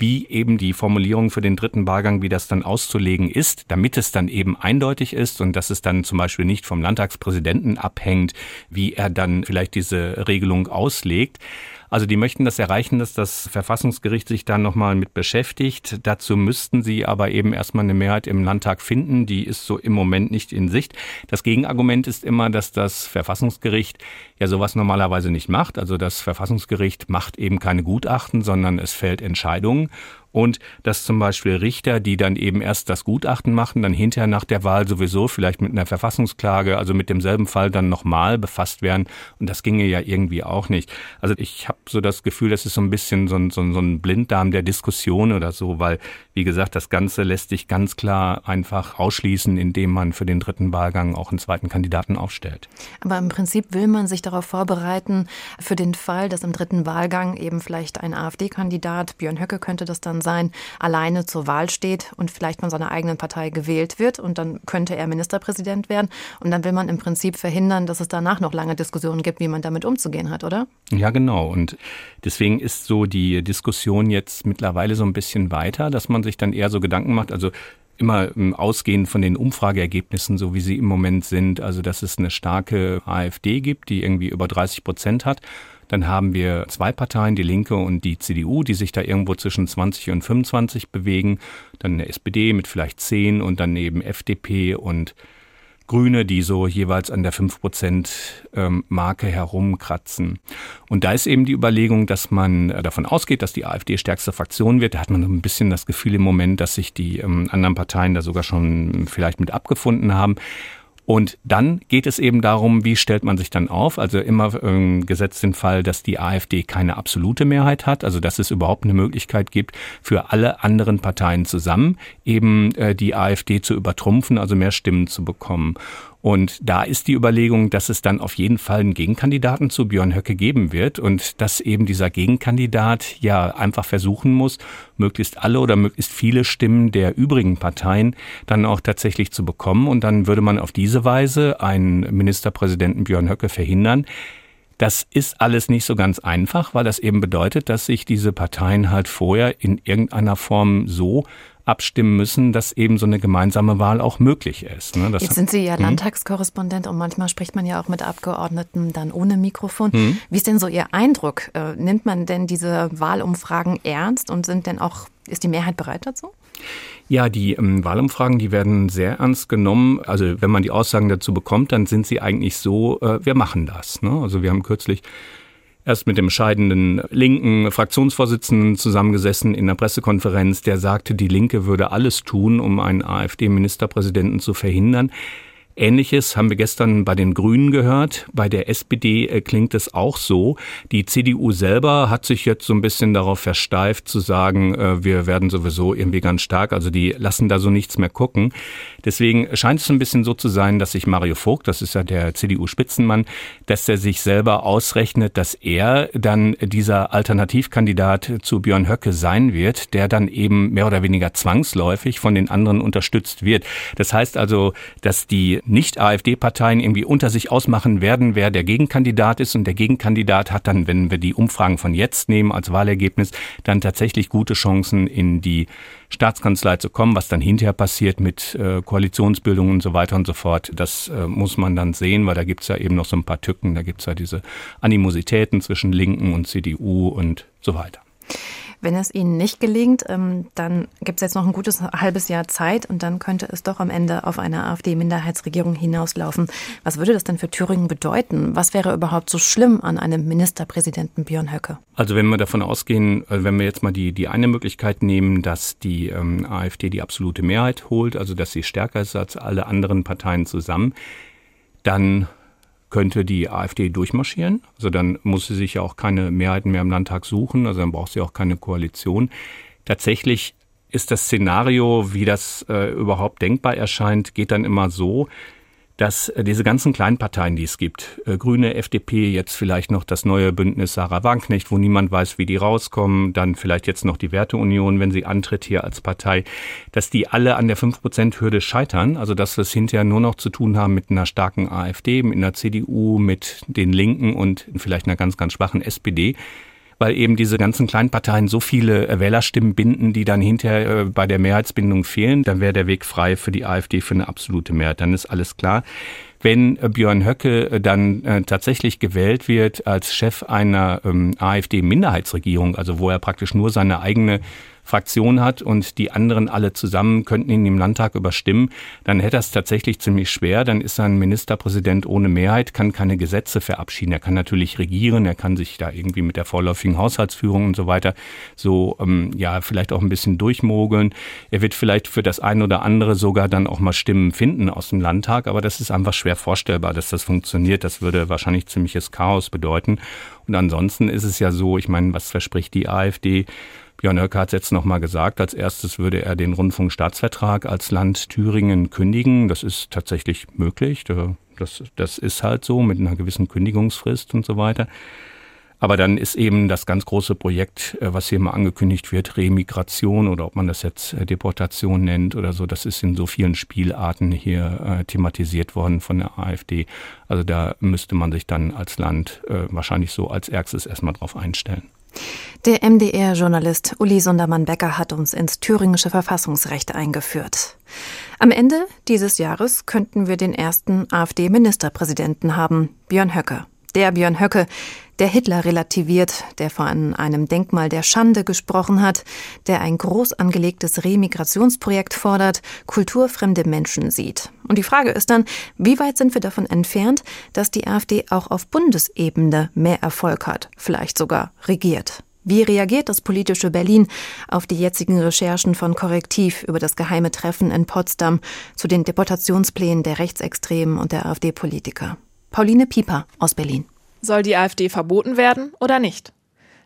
wie eben die Formulierung für den dritten Wahlgang, wie das dann auszulegen ist, damit es dann eben eindeutig ist und dass es dann zum Beispiel nicht vom Landtagspräsidenten abhängt, wie er dann vielleicht diese Regelung auslegt. Also die möchten das erreichen, dass das Verfassungsgericht sich da nochmal mit beschäftigt. Dazu müssten sie aber eben erstmal eine Mehrheit im Landtag finden. Die ist so im Moment nicht in Sicht. Das Gegenargument ist immer, dass das Verfassungsgericht ja sowas normalerweise nicht macht. Also das Verfassungsgericht macht eben keine Gutachten, sondern es fällt Entscheidungen und dass zum Beispiel Richter, die dann eben erst das Gutachten machen, dann hinterher nach der Wahl sowieso vielleicht mit einer Verfassungsklage, also mit demselben Fall dann nochmal befasst werden. Und das ginge ja irgendwie auch nicht. Also ich habe so das Gefühl, das ist so ein bisschen so ein, so, ein, Blinddarm der Diskussion oder so, weil, wie gesagt, das Ganze lässt sich ganz klar einfach ausschließen, indem man für den dritten Wahlgang auch einen zweiten Kandidaten aufstellt. Aber im Prinzip will man sich darauf vorbereiten, für den Fall, dass im dritten Wahlgang eben vielleicht ein AfD-Kandidat, Björn Höcke könnte das dann sein, alleine zur Wahl steht und vielleicht von seiner eigenen Partei gewählt wird und dann könnte er Ministerpräsident werden. Und dann will man im Prinzip verhindern, dass es danach noch lange Diskussionen gibt, wie man damit umzugehen hat, oder? Ja, genau. Und deswegen ist so die Diskussion jetzt mittlerweile so ein bisschen weiter, dass man sich dann eher so Gedanken macht, also immer ähm, ausgehend von den Umfrageergebnissen, so wie sie im Moment sind, also dass es eine starke AfD gibt, die irgendwie über 30 Prozent hat dann haben wir zwei Parteien, die Linke und die CDU, die sich da irgendwo zwischen 20 und 25 bewegen. Dann eine SPD mit vielleicht 10 und dann eben FDP und Grüne, die so jeweils an der 5%-Marke ähm, herumkratzen. Und da ist eben die Überlegung, dass man äh, davon ausgeht, dass die AfD stärkste Fraktion wird. Da hat man so ein bisschen das Gefühl im Moment, dass sich die ähm, anderen Parteien da sogar schon vielleicht mit abgefunden haben. Und dann geht es eben darum, wie stellt man sich dann auf? Also immer ähm, gesetzt den Fall, dass die AfD keine absolute Mehrheit hat, also dass es überhaupt eine Möglichkeit gibt, für alle anderen Parteien zusammen eben äh, die AfD zu übertrumpfen, also mehr Stimmen zu bekommen. Und da ist die Überlegung, dass es dann auf jeden Fall einen Gegenkandidaten zu Björn Höcke geben wird und dass eben dieser Gegenkandidat ja einfach versuchen muss, möglichst alle oder möglichst viele Stimmen der übrigen Parteien dann auch tatsächlich zu bekommen. Und dann würde man auf diese Weise einen Ministerpräsidenten Björn Höcke verhindern. Das ist alles nicht so ganz einfach, weil das eben bedeutet, dass sich diese Parteien halt vorher in irgendeiner Form so abstimmen müssen, dass eben so eine gemeinsame Wahl auch möglich ist. Ne? Jetzt sind Sie ja hm? Landtagskorrespondent und manchmal spricht man ja auch mit Abgeordneten dann ohne Mikrofon. Hm? Wie ist denn so Ihr Eindruck? Äh, nimmt man denn diese Wahlumfragen ernst und sind denn auch, ist die Mehrheit bereit dazu? Ja, die ähm, Wahlumfragen, die werden sehr ernst genommen. Also wenn man die Aussagen dazu bekommt, dann sind sie eigentlich so, äh, wir machen das. Ne? Also wir haben kürzlich erst mit dem scheidenden linken Fraktionsvorsitzenden zusammengesessen in der Pressekonferenz, der sagte, die Linke würde alles tun, um einen AfD-Ministerpräsidenten zu verhindern. Ähnliches haben wir gestern bei den Grünen gehört. Bei der SPD äh, klingt es auch so. Die CDU selber hat sich jetzt so ein bisschen darauf versteift zu sagen, äh, wir werden sowieso irgendwie ganz stark. Also die lassen da so nichts mehr gucken. Deswegen scheint es ein bisschen so zu sein, dass sich Mario Vogt, das ist ja der CDU-Spitzenmann, dass er sich selber ausrechnet, dass er dann dieser Alternativkandidat zu Björn Höcke sein wird, der dann eben mehr oder weniger zwangsläufig von den anderen unterstützt wird. Das heißt also, dass die nicht-AfD-Parteien irgendwie unter sich ausmachen werden, wer der Gegenkandidat ist. Und der Gegenkandidat hat dann, wenn wir die Umfragen von jetzt nehmen als Wahlergebnis, dann tatsächlich gute Chancen in die Staatskanzlei zu kommen. Was dann hinterher passiert mit äh, Koalitionsbildung und so weiter und so fort, das äh, muss man dann sehen, weil da gibt's ja eben noch so ein paar Tücken. Da gibt's ja diese Animositäten zwischen Linken und CDU und so weiter. Wenn es Ihnen nicht gelingt, ähm, dann gibt es jetzt noch ein gutes halbes Jahr Zeit und dann könnte es doch am Ende auf eine AfD-Minderheitsregierung hinauslaufen. Was würde das denn für Thüringen bedeuten? Was wäre überhaupt so schlimm an einem Ministerpräsidenten Björn Höcke? Also wenn wir davon ausgehen, äh, wenn wir jetzt mal die, die eine Möglichkeit nehmen, dass die ähm, AfD die absolute Mehrheit holt, also dass sie stärker ist als alle anderen Parteien zusammen, dann könnte die AfD durchmarschieren. Also dann muss sie sich ja auch keine Mehrheiten mehr im Landtag suchen, also dann braucht sie auch keine Koalition. Tatsächlich ist das Szenario, wie das äh, überhaupt denkbar erscheint, geht dann immer so, dass äh, diese ganzen kleinen Parteien, die es gibt, äh, Grüne, FDP, jetzt vielleicht noch das neue Bündnis Sarah Wagenknecht, wo niemand weiß, wie die rauskommen, dann vielleicht jetzt noch die Werteunion, wenn sie antritt hier als Partei, dass die alle an der 5%-Hürde scheitern, also dass wir es hinterher nur noch zu tun haben mit einer starken AfD, mit einer CDU, mit den Linken und vielleicht einer ganz, ganz schwachen SPD weil eben diese ganzen kleinen Parteien so viele äh, Wählerstimmen binden, die dann hinterher äh, bei der Mehrheitsbindung fehlen, dann wäre der Weg frei für die AfD für eine absolute Mehrheit. Dann ist alles klar. Wenn äh, Björn Höcke dann tatsächlich gewählt wird als Chef einer ähm, AfD-Minderheitsregierung, also wo er praktisch nur seine eigene Fraktion hat und die anderen alle zusammen könnten ihn im Landtag überstimmen, dann hätte er es tatsächlich ziemlich schwer. Dann ist ein Ministerpräsident ohne Mehrheit, kann keine Gesetze verabschieden. Er kann natürlich regieren, er kann sich da irgendwie mit der vorläufigen Haushaltsführung und so weiter so, ähm, ja, vielleicht auch ein bisschen durchmogeln. Er wird vielleicht für das eine oder andere sogar dann auch mal Stimmen finden aus dem Landtag, aber das ist einfach schwer vorstellbar, dass das funktioniert. Das würde wahrscheinlich ziemliches Chaos bedeuten. Und ansonsten ist es ja so, ich meine, was verspricht die AfD? Björn Höcke hat es jetzt nochmal gesagt, als erstes würde er den Rundfunkstaatsvertrag als Land Thüringen kündigen. Das ist tatsächlich möglich. Das, das ist halt so mit einer gewissen Kündigungsfrist und so weiter. Aber dann ist eben das ganz große Projekt, äh, was hier mal angekündigt wird, Remigration oder ob man das jetzt äh, Deportation nennt oder so, das ist in so vielen Spielarten hier äh, thematisiert worden von der AfD. Also da müsste man sich dann als Land äh, wahrscheinlich so als Ärgstes erstmal drauf einstellen. Der MDR-Journalist Uli Sundermann-Becker hat uns ins thüringische Verfassungsrecht eingeführt. Am Ende dieses Jahres könnten wir den ersten AfD-Ministerpräsidenten haben, Björn Höcke. Der Björn Höcke, der Hitler relativiert, der von einem Denkmal der Schande gesprochen hat, der ein groß angelegtes Remigrationsprojekt fordert, kulturfremde Menschen sieht. Und die Frage ist dann, wie weit sind wir davon entfernt, dass die AfD auch auf Bundesebene mehr Erfolg hat, vielleicht sogar regiert? Wie reagiert das politische Berlin auf die jetzigen Recherchen von Korrektiv über das geheime Treffen in Potsdam zu den Deportationsplänen der Rechtsextremen und der AfD-Politiker? Pauline Pieper aus Berlin. Soll die AfD verboten werden oder nicht?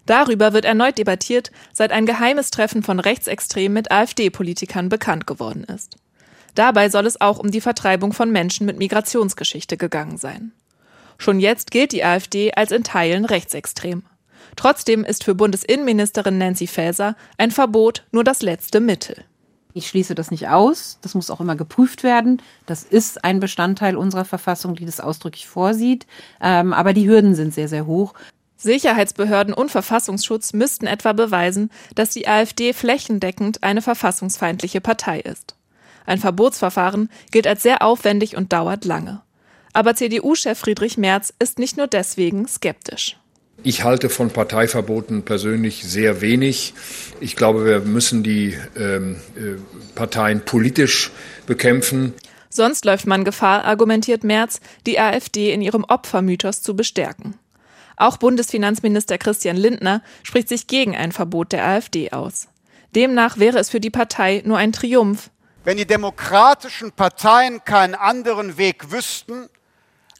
Darüber wird erneut debattiert, seit ein geheimes Treffen von Rechtsextremen mit AfD-Politikern bekannt geworden ist. Dabei soll es auch um die Vertreibung von Menschen mit Migrationsgeschichte gegangen sein. Schon jetzt gilt die AfD als in Teilen rechtsextrem. Trotzdem ist für Bundesinnenministerin Nancy Faeser ein Verbot nur das letzte Mittel. Ich schließe das nicht aus. Das muss auch immer geprüft werden. Das ist ein Bestandteil unserer Verfassung, die das ausdrücklich vorsieht. Ähm, aber die Hürden sind sehr, sehr hoch. Sicherheitsbehörden und Verfassungsschutz müssten etwa beweisen, dass die AfD flächendeckend eine verfassungsfeindliche Partei ist. Ein Verbotsverfahren gilt als sehr aufwendig und dauert lange. Aber CDU-Chef Friedrich Merz ist nicht nur deswegen skeptisch. Ich halte von Parteiverboten persönlich sehr wenig. Ich glaube, wir müssen die ähm, äh, Parteien politisch bekämpfen. Sonst läuft man Gefahr, argumentiert Merz, die AfD in ihrem Opfermythos zu bestärken. Auch Bundesfinanzminister Christian Lindner spricht sich gegen ein Verbot der AfD aus. Demnach wäre es für die Partei nur ein Triumph. Wenn die demokratischen Parteien keinen anderen Weg wüssten,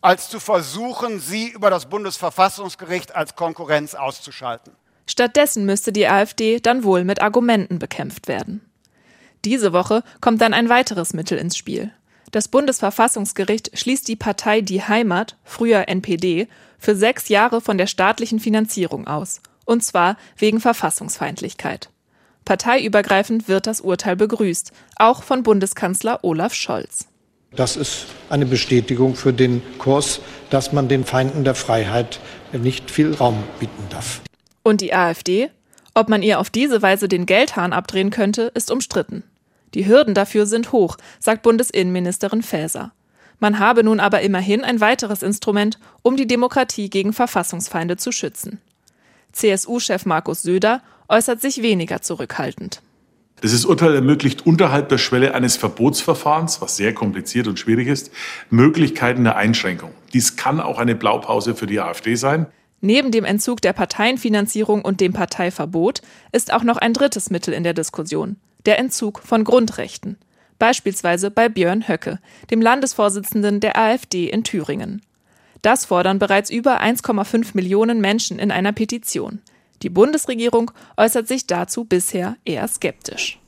als zu versuchen, sie über das Bundesverfassungsgericht als Konkurrenz auszuschalten. Stattdessen müsste die AfD dann wohl mit Argumenten bekämpft werden. Diese Woche kommt dann ein weiteres Mittel ins Spiel. Das Bundesverfassungsgericht schließt die Partei Die Heimat, früher NPD, für sechs Jahre von der staatlichen Finanzierung aus, und zwar wegen Verfassungsfeindlichkeit. Parteiübergreifend wird das Urteil begrüßt, auch von Bundeskanzler Olaf Scholz. Das ist eine Bestätigung für den Kurs, dass man den Feinden der Freiheit nicht viel Raum bieten darf. Und die AfD? Ob man ihr auf diese Weise den Geldhahn abdrehen könnte, ist umstritten. Die Hürden dafür sind hoch, sagt Bundesinnenministerin Faeser. Man habe nun aber immerhin ein weiteres Instrument, um die Demokratie gegen Verfassungsfeinde zu schützen. CSU-Chef Markus Söder äußert sich weniger zurückhaltend. Dieses Urteil ermöglicht unterhalb der Schwelle eines Verbotsverfahrens, was sehr kompliziert und schwierig ist, Möglichkeiten der Einschränkung. Dies kann auch eine Blaupause für die AfD sein. Neben dem Entzug der Parteienfinanzierung und dem Parteiverbot ist auch noch ein drittes Mittel in der Diskussion, der Entzug von Grundrechten. Beispielsweise bei Björn Höcke, dem Landesvorsitzenden der AfD in Thüringen. Das fordern bereits über 1,5 Millionen Menschen in einer Petition. Die Bundesregierung äußert sich dazu bisher eher skeptisch.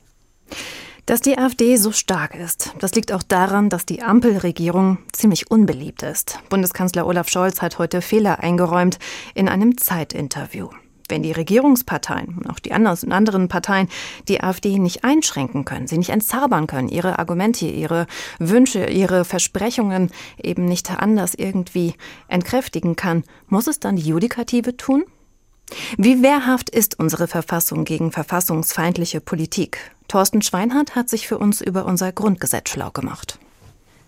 Dass die AfD so stark ist, das liegt auch daran, dass die Ampelregierung ziemlich unbeliebt ist. Bundeskanzler Olaf Scholz hat heute Fehler eingeräumt in einem Zeitinterview. Wenn die Regierungsparteien auch die anderen Parteien die AfD nicht einschränken können, sie nicht entzaubern können, ihre Argumente, ihre Wünsche, ihre Versprechungen eben nicht anders irgendwie entkräftigen kann, muss es dann die Judikative tun? Wie wehrhaft ist unsere Verfassung gegen verfassungsfeindliche Politik? Thorsten Schweinhardt hat sich für uns über unser Grundgesetz schlau gemacht.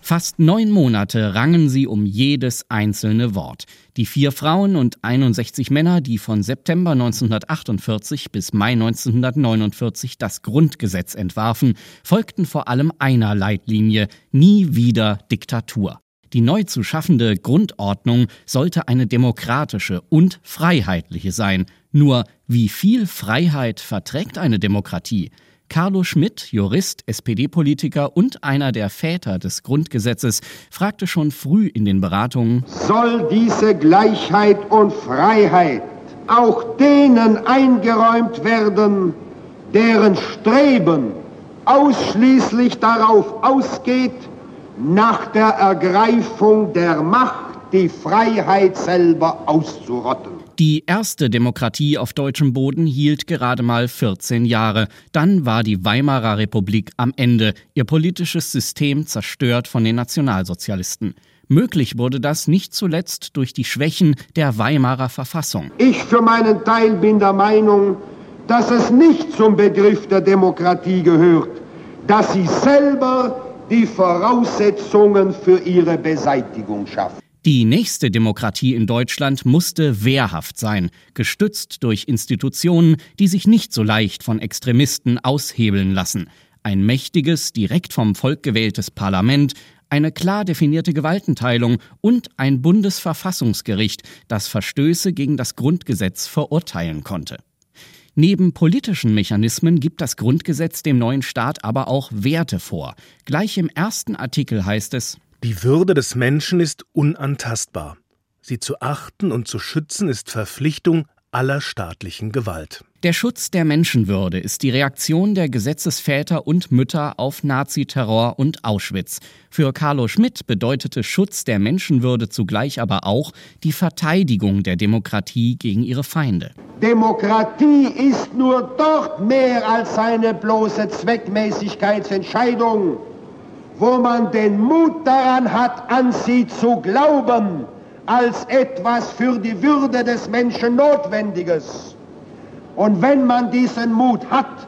Fast neun Monate rangen sie um jedes einzelne Wort. Die vier Frauen und 61 Männer, die von September 1948 bis Mai 1949 das Grundgesetz entwarfen, folgten vor allem einer Leitlinie, nie wieder Diktatur. Die neu zu schaffende Grundordnung sollte eine demokratische und freiheitliche sein. Nur wie viel Freiheit verträgt eine Demokratie? Carlo Schmidt, Jurist, SPD-Politiker und einer der Väter des Grundgesetzes, fragte schon früh in den Beratungen, soll diese Gleichheit und Freiheit auch denen eingeräumt werden, deren Streben ausschließlich darauf ausgeht, nach der Ergreifung der Macht die Freiheit selber auszurotten. Die erste Demokratie auf deutschem Boden hielt gerade mal 14 Jahre. Dann war die Weimarer Republik am Ende, ihr politisches System zerstört von den Nationalsozialisten. Möglich wurde das nicht zuletzt durch die Schwächen der Weimarer Verfassung. Ich für meinen Teil bin der Meinung, dass es nicht zum Begriff der Demokratie gehört, dass sie selber die Voraussetzungen für ihre Beseitigung schaffen. Die nächste Demokratie in Deutschland musste wehrhaft sein, gestützt durch Institutionen, die sich nicht so leicht von Extremisten aushebeln lassen. Ein mächtiges, direkt vom Volk gewähltes Parlament, eine klar definierte Gewaltenteilung und ein Bundesverfassungsgericht, das Verstöße gegen das Grundgesetz verurteilen konnte. Neben politischen Mechanismen gibt das Grundgesetz dem neuen Staat aber auch Werte vor. Gleich im ersten Artikel heißt es Die Würde des Menschen ist unantastbar. Sie zu achten und zu schützen ist Verpflichtung aller staatlichen Gewalt. Der Schutz der Menschenwürde ist die Reaktion der Gesetzesväter und Mütter auf Naziterror und Auschwitz. Für Carlo Schmidt bedeutete Schutz der Menschenwürde zugleich aber auch die Verteidigung der Demokratie gegen ihre Feinde. Demokratie ist nur dort mehr als eine bloße Zweckmäßigkeitsentscheidung, wo man den Mut daran hat, an sie zu glauben als etwas für die Würde des Menschen Notwendiges. Und wenn man diesen Mut hat,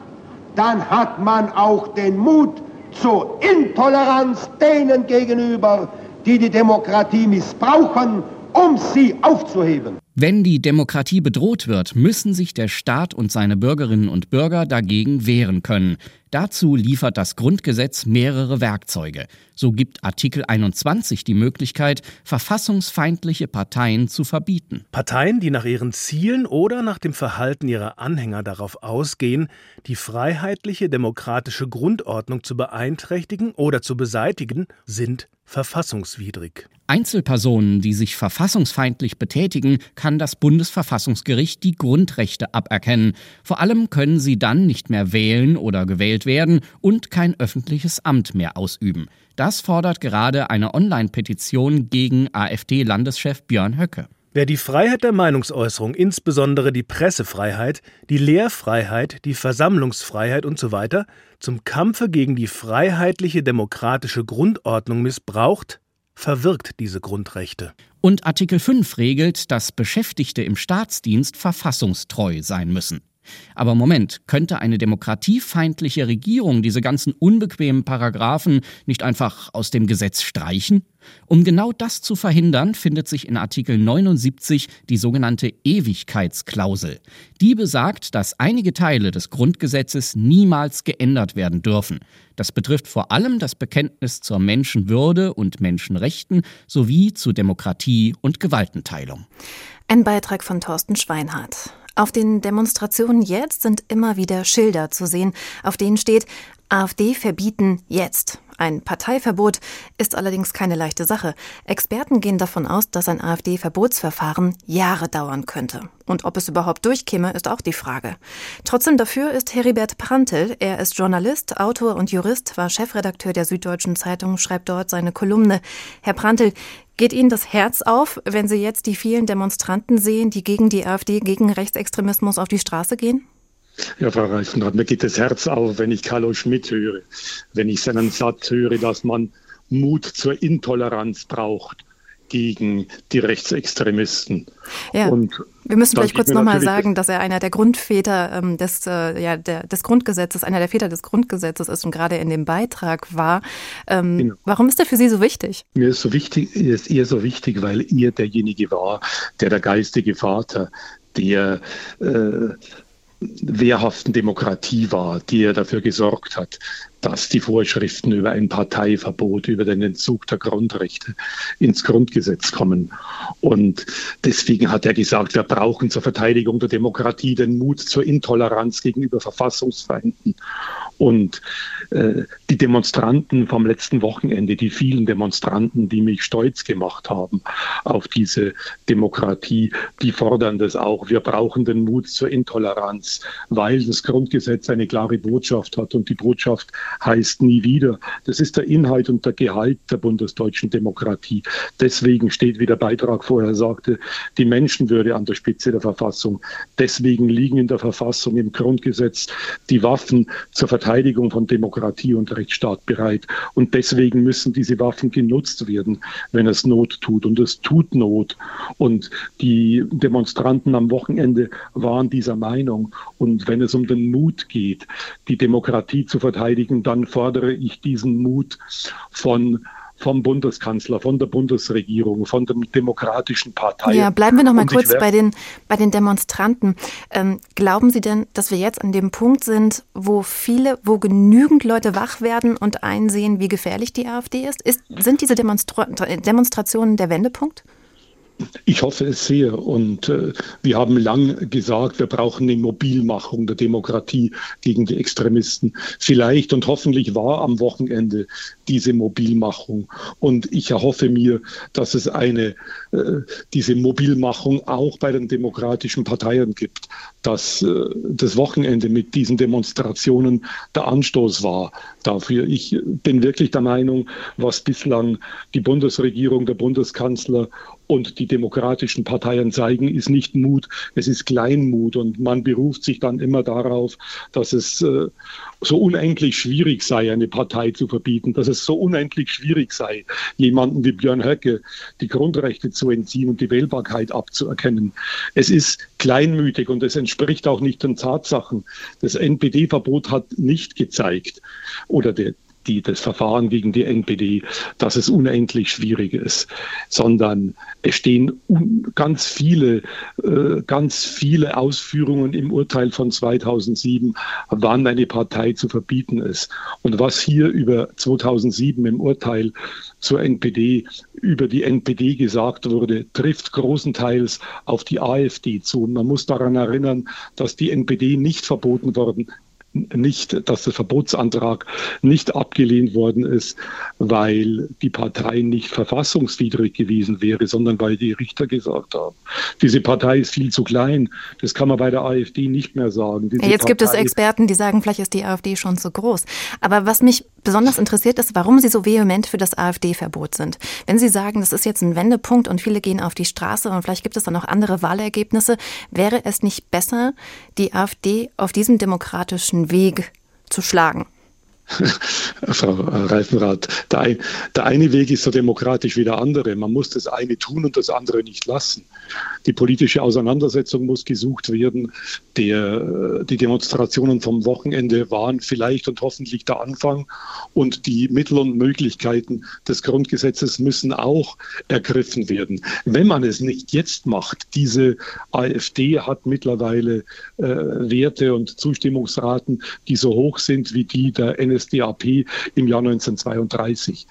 dann hat man auch den Mut zur Intoleranz denen gegenüber, die die Demokratie missbrauchen, um sie aufzuheben. Wenn die Demokratie bedroht wird, müssen sich der Staat und seine Bürgerinnen und Bürger dagegen wehren können. Dazu liefert das Grundgesetz mehrere Werkzeuge. So gibt Artikel 21 die Möglichkeit, verfassungsfeindliche Parteien zu verbieten. Parteien, die nach ihren Zielen oder nach dem Verhalten ihrer Anhänger darauf ausgehen, die freiheitliche demokratische Grundordnung zu beeinträchtigen oder zu beseitigen, sind verfassungswidrig. Einzelpersonen, die sich verfassungsfeindlich betätigen, kann das Bundesverfassungsgericht die Grundrechte aberkennen. Vor allem können sie dann nicht mehr wählen oder gewählt werden und kein öffentliches Amt mehr ausüben. Das fordert gerade eine Online-Petition gegen AfD-Landeschef Björn Höcke. Wer die Freiheit der Meinungsäußerung, insbesondere die Pressefreiheit, die Lehrfreiheit, die Versammlungsfreiheit usw. So zum Kampfe gegen die freiheitliche demokratische Grundordnung missbraucht, verwirkt diese Grundrechte. Und Artikel 5 regelt, dass Beschäftigte im Staatsdienst verfassungstreu sein müssen. Aber Moment, könnte eine demokratiefeindliche Regierung diese ganzen unbequemen Paragraphen nicht einfach aus dem Gesetz streichen? Um genau das zu verhindern, findet sich in Artikel 79 die sogenannte Ewigkeitsklausel. Die besagt, dass einige Teile des Grundgesetzes niemals geändert werden dürfen. Das betrifft vor allem das Bekenntnis zur Menschenwürde und Menschenrechten sowie zu Demokratie und Gewaltenteilung. Ein Beitrag von Thorsten Schweinhardt. Auf den Demonstrationen jetzt sind immer wieder Schilder zu sehen, auf denen steht AfD verbieten jetzt. Ein Parteiverbot ist allerdings keine leichte Sache. Experten gehen davon aus, dass ein AfD-Verbotsverfahren Jahre dauern könnte. Und ob es überhaupt durchkäme, ist auch die Frage. Trotzdem dafür ist Heribert Prantl. Er ist Journalist, Autor und Jurist, war Chefredakteur der Süddeutschen Zeitung, schreibt dort seine Kolumne. Herr Prantl, Geht Ihnen das Herz auf, wenn Sie jetzt die vielen Demonstranten sehen, die gegen die AfD, gegen Rechtsextremismus auf die Straße gehen? Ja, Frau Reifenrad, mir geht das Herz auf, wenn ich Carlo Schmidt höre, wenn ich seinen Satz höre, dass man Mut zur Intoleranz braucht gegen die Rechtsextremisten. Ja. Und wir müssen vielleicht kurz nochmal sagen, dass er einer der Grundväter ähm, des, äh, ja, der, des Grundgesetzes, einer der Väter des Grundgesetzes ist und gerade in dem Beitrag war. Ähm, genau. Warum ist er für Sie so wichtig? Mir ist so wichtig, ist eher so wichtig, weil ihr derjenige war, der der geistige Vater, der äh, wehrhaften Demokratie war, die er dafür gesorgt hat, dass die Vorschriften über ein Parteiverbot, über den Entzug der Grundrechte ins Grundgesetz kommen. Und deswegen hat er gesagt, wir brauchen zur Verteidigung der Demokratie den Mut zur Intoleranz gegenüber Verfassungsfeinden. Und äh, die Demonstranten vom letzten Wochenende, die vielen Demonstranten, die mich stolz gemacht haben auf diese Demokratie, die fordern das auch. Wir brauchen den Mut zur Intoleranz, weil das Grundgesetz eine klare Botschaft hat und die Botschaft heißt nie wieder. Das ist der Inhalt und der Gehalt der bundesdeutschen Demokratie. Deswegen steht, wie der Beitrag vorher sagte, die Menschenwürde an der Spitze der Verfassung. Deswegen liegen in der Verfassung, im Grundgesetz die Waffen zur Verteidigung von Demokratie und Rechtsstaat bereit. Und deswegen müssen diese Waffen genutzt werden, wenn es Not tut. Und es tut Not. Und die Demonstranten am Wochenende waren dieser Meinung. Und wenn es um den Mut geht, die Demokratie zu verteidigen, dann fordere ich diesen Mut von vom Bundeskanzler, von der Bundesregierung, von den demokratischen Parteien. Ja, bleiben wir noch mal kurz bei den, bei den Demonstranten. Ähm, glauben Sie denn, dass wir jetzt an dem Punkt sind, wo viele, wo genügend Leute wach werden und einsehen, wie gefährlich die AfD ist? ist sind diese Demonstra Demonstrationen der Wendepunkt? Ich hoffe es sehr. Und äh, wir haben lang gesagt, wir brauchen eine Mobilmachung der Demokratie gegen die Extremisten. Vielleicht und hoffentlich war am Wochenende diese Mobilmachung. Und ich erhoffe mir, dass es eine, äh, diese Mobilmachung auch bei den demokratischen Parteien gibt, dass äh, das Wochenende mit diesen Demonstrationen der Anstoß war dafür. Ich bin wirklich der Meinung, was bislang die Bundesregierung, der Bundeskanzler und die demokratischen Parteien zeigen, ist nicht Mut, es ist Kleinmut. Und man beruft sich dann immer darauf, dass es äh, so unendlich schwierig sei, eine Partei zu verbieten, dass es so unendlich schwierig sei, jemanden wie Björn Höcke die Grundrechte zu entziehen und die Wählbarkeit abzuerkennen. Es ist kleinmütig und es entspricht auch nicht den Tatsachen. Das NPD-Verbot hat nicht gezeigt oder der, die, das Verfahren gegen die NPD, dass es unendlich schwierig ist, sondern es stehen ganz viele, äh, ganz viele Ausführungen im Urteil von 2007, wann eine Partei zu verbieten ist. Und was hier über 2007 im Urteil zur NPD über die NPD gesagt wurde, trifft großenteils auf die AfD zu. Und man muss daran erinnern, dass die NPD nicht verboten worden nicht, dass der Verbotsantrag nicht abgelehnt worden ist, weil die Partei nicht verfassungswidrig gewesen wäre, sondern weil die Richter gesagt haben, diese Partei ist viel zu klein. Das kann man bei der AfD nicht mehr sagen. Ja, jetzt Partei gibt es Experten, die sagen, vielleicht ist die AfD schon zu groß. Aber was mich besonders interessiert ist, warum Sie so vehement für das AfD-Verbot sind. Wenn Sie sagen, das ist jetzt ein Wendepunkt und viele gehen auf die Straße und vielleicht gibt es dann auch andere Wahlergebnisse, wäre es nicht besser, die AfD auf diesem demokratischen Weg zu schlagen? Frau Reifenrath, der, ein, der, eine Weg ist so demokratisch wie der andere. Man muss das eine tun und das andere nicht lassen. Die politische Auseinandersetzung muss gesucht werden. Der, die Demonstrationen vom Wochenende waren vielleicht und hoffentlich der Anfang. Und die Mittel und Möglichkeiten des Grundgesetzes müssen auch ergriffen werden. Wenn man es nicht jetzt macht, diese AfD hat mittlerweile äh, Werte und Zustimmungsraten, die so hoch sind wie die der NSDAP im Jahr 1932.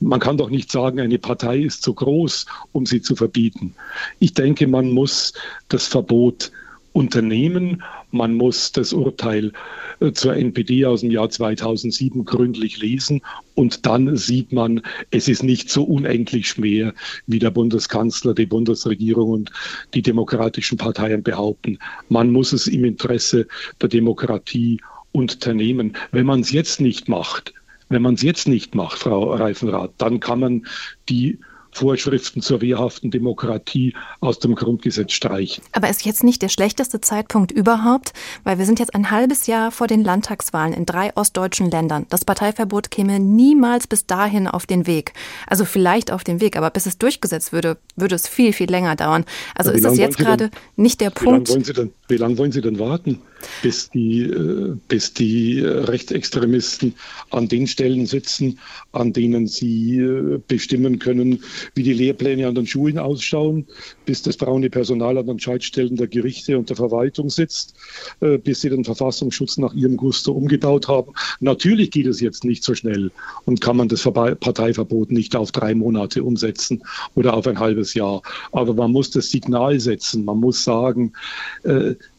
Man kann doch nicht sagen, eine Partei ist zu groß, um sie zu verbieten. Ich denke, man muss das Verbot unternehmen. Man muss das Urteil äh, zur NPD aus dem Jahr 2007 gründlich lesen und dann sieht man, es ist nicht so unendlich schwer, wie der Bundeskanzler, die Bundesregierung und die demokratischen Parteien behaupten. Man muss es im Interesse der Demokratie unternehmen. Wenn man es jetzt nicht macht, wenn man es jetzt nicht macht, Frau Reifenrath, dann kann man die Vorschriften zur wehrhaften Demokratie aus dem Grundgesetz streichen. Aber ist jetzt nicht der schlechteste Zeitpunkt überhaupt, weil wir sind jetzt ein halbes Jahr vor den Landtagswahlen in drei ostdeutschen Ländern. Das Parteiverbot käme niemals bis dahin auf den Weg. Also vielleicht auf den Weg, aber bis es durchgesetzt würde, würde es viel, viel länger dauern. Also ist es jetzt gerade nicht der Punkt. Wie lange wollen Sie denn, wie lange wollen Sie denn warten? Bis die, äh, bis die äh, Rechtsextremisten an den Stellen sitzen, an denen sie äh, bestimmen können, wie die Lehrpläne an den Schulen ausschauen, bis das braune Personal an den Schaltstellen der Gerichte und der Verwaltung sitzt, bis sie den Verfassungsschutz nach ihrem Gusto umgebaut haben. Natürlich geht es jetzt nicht so schnell und kann man das Parteiverbot nicht auf drei Monate umsetzen oder auf ein halbes Jahr. Aber man muss das Signal setzen. Man muss sagen,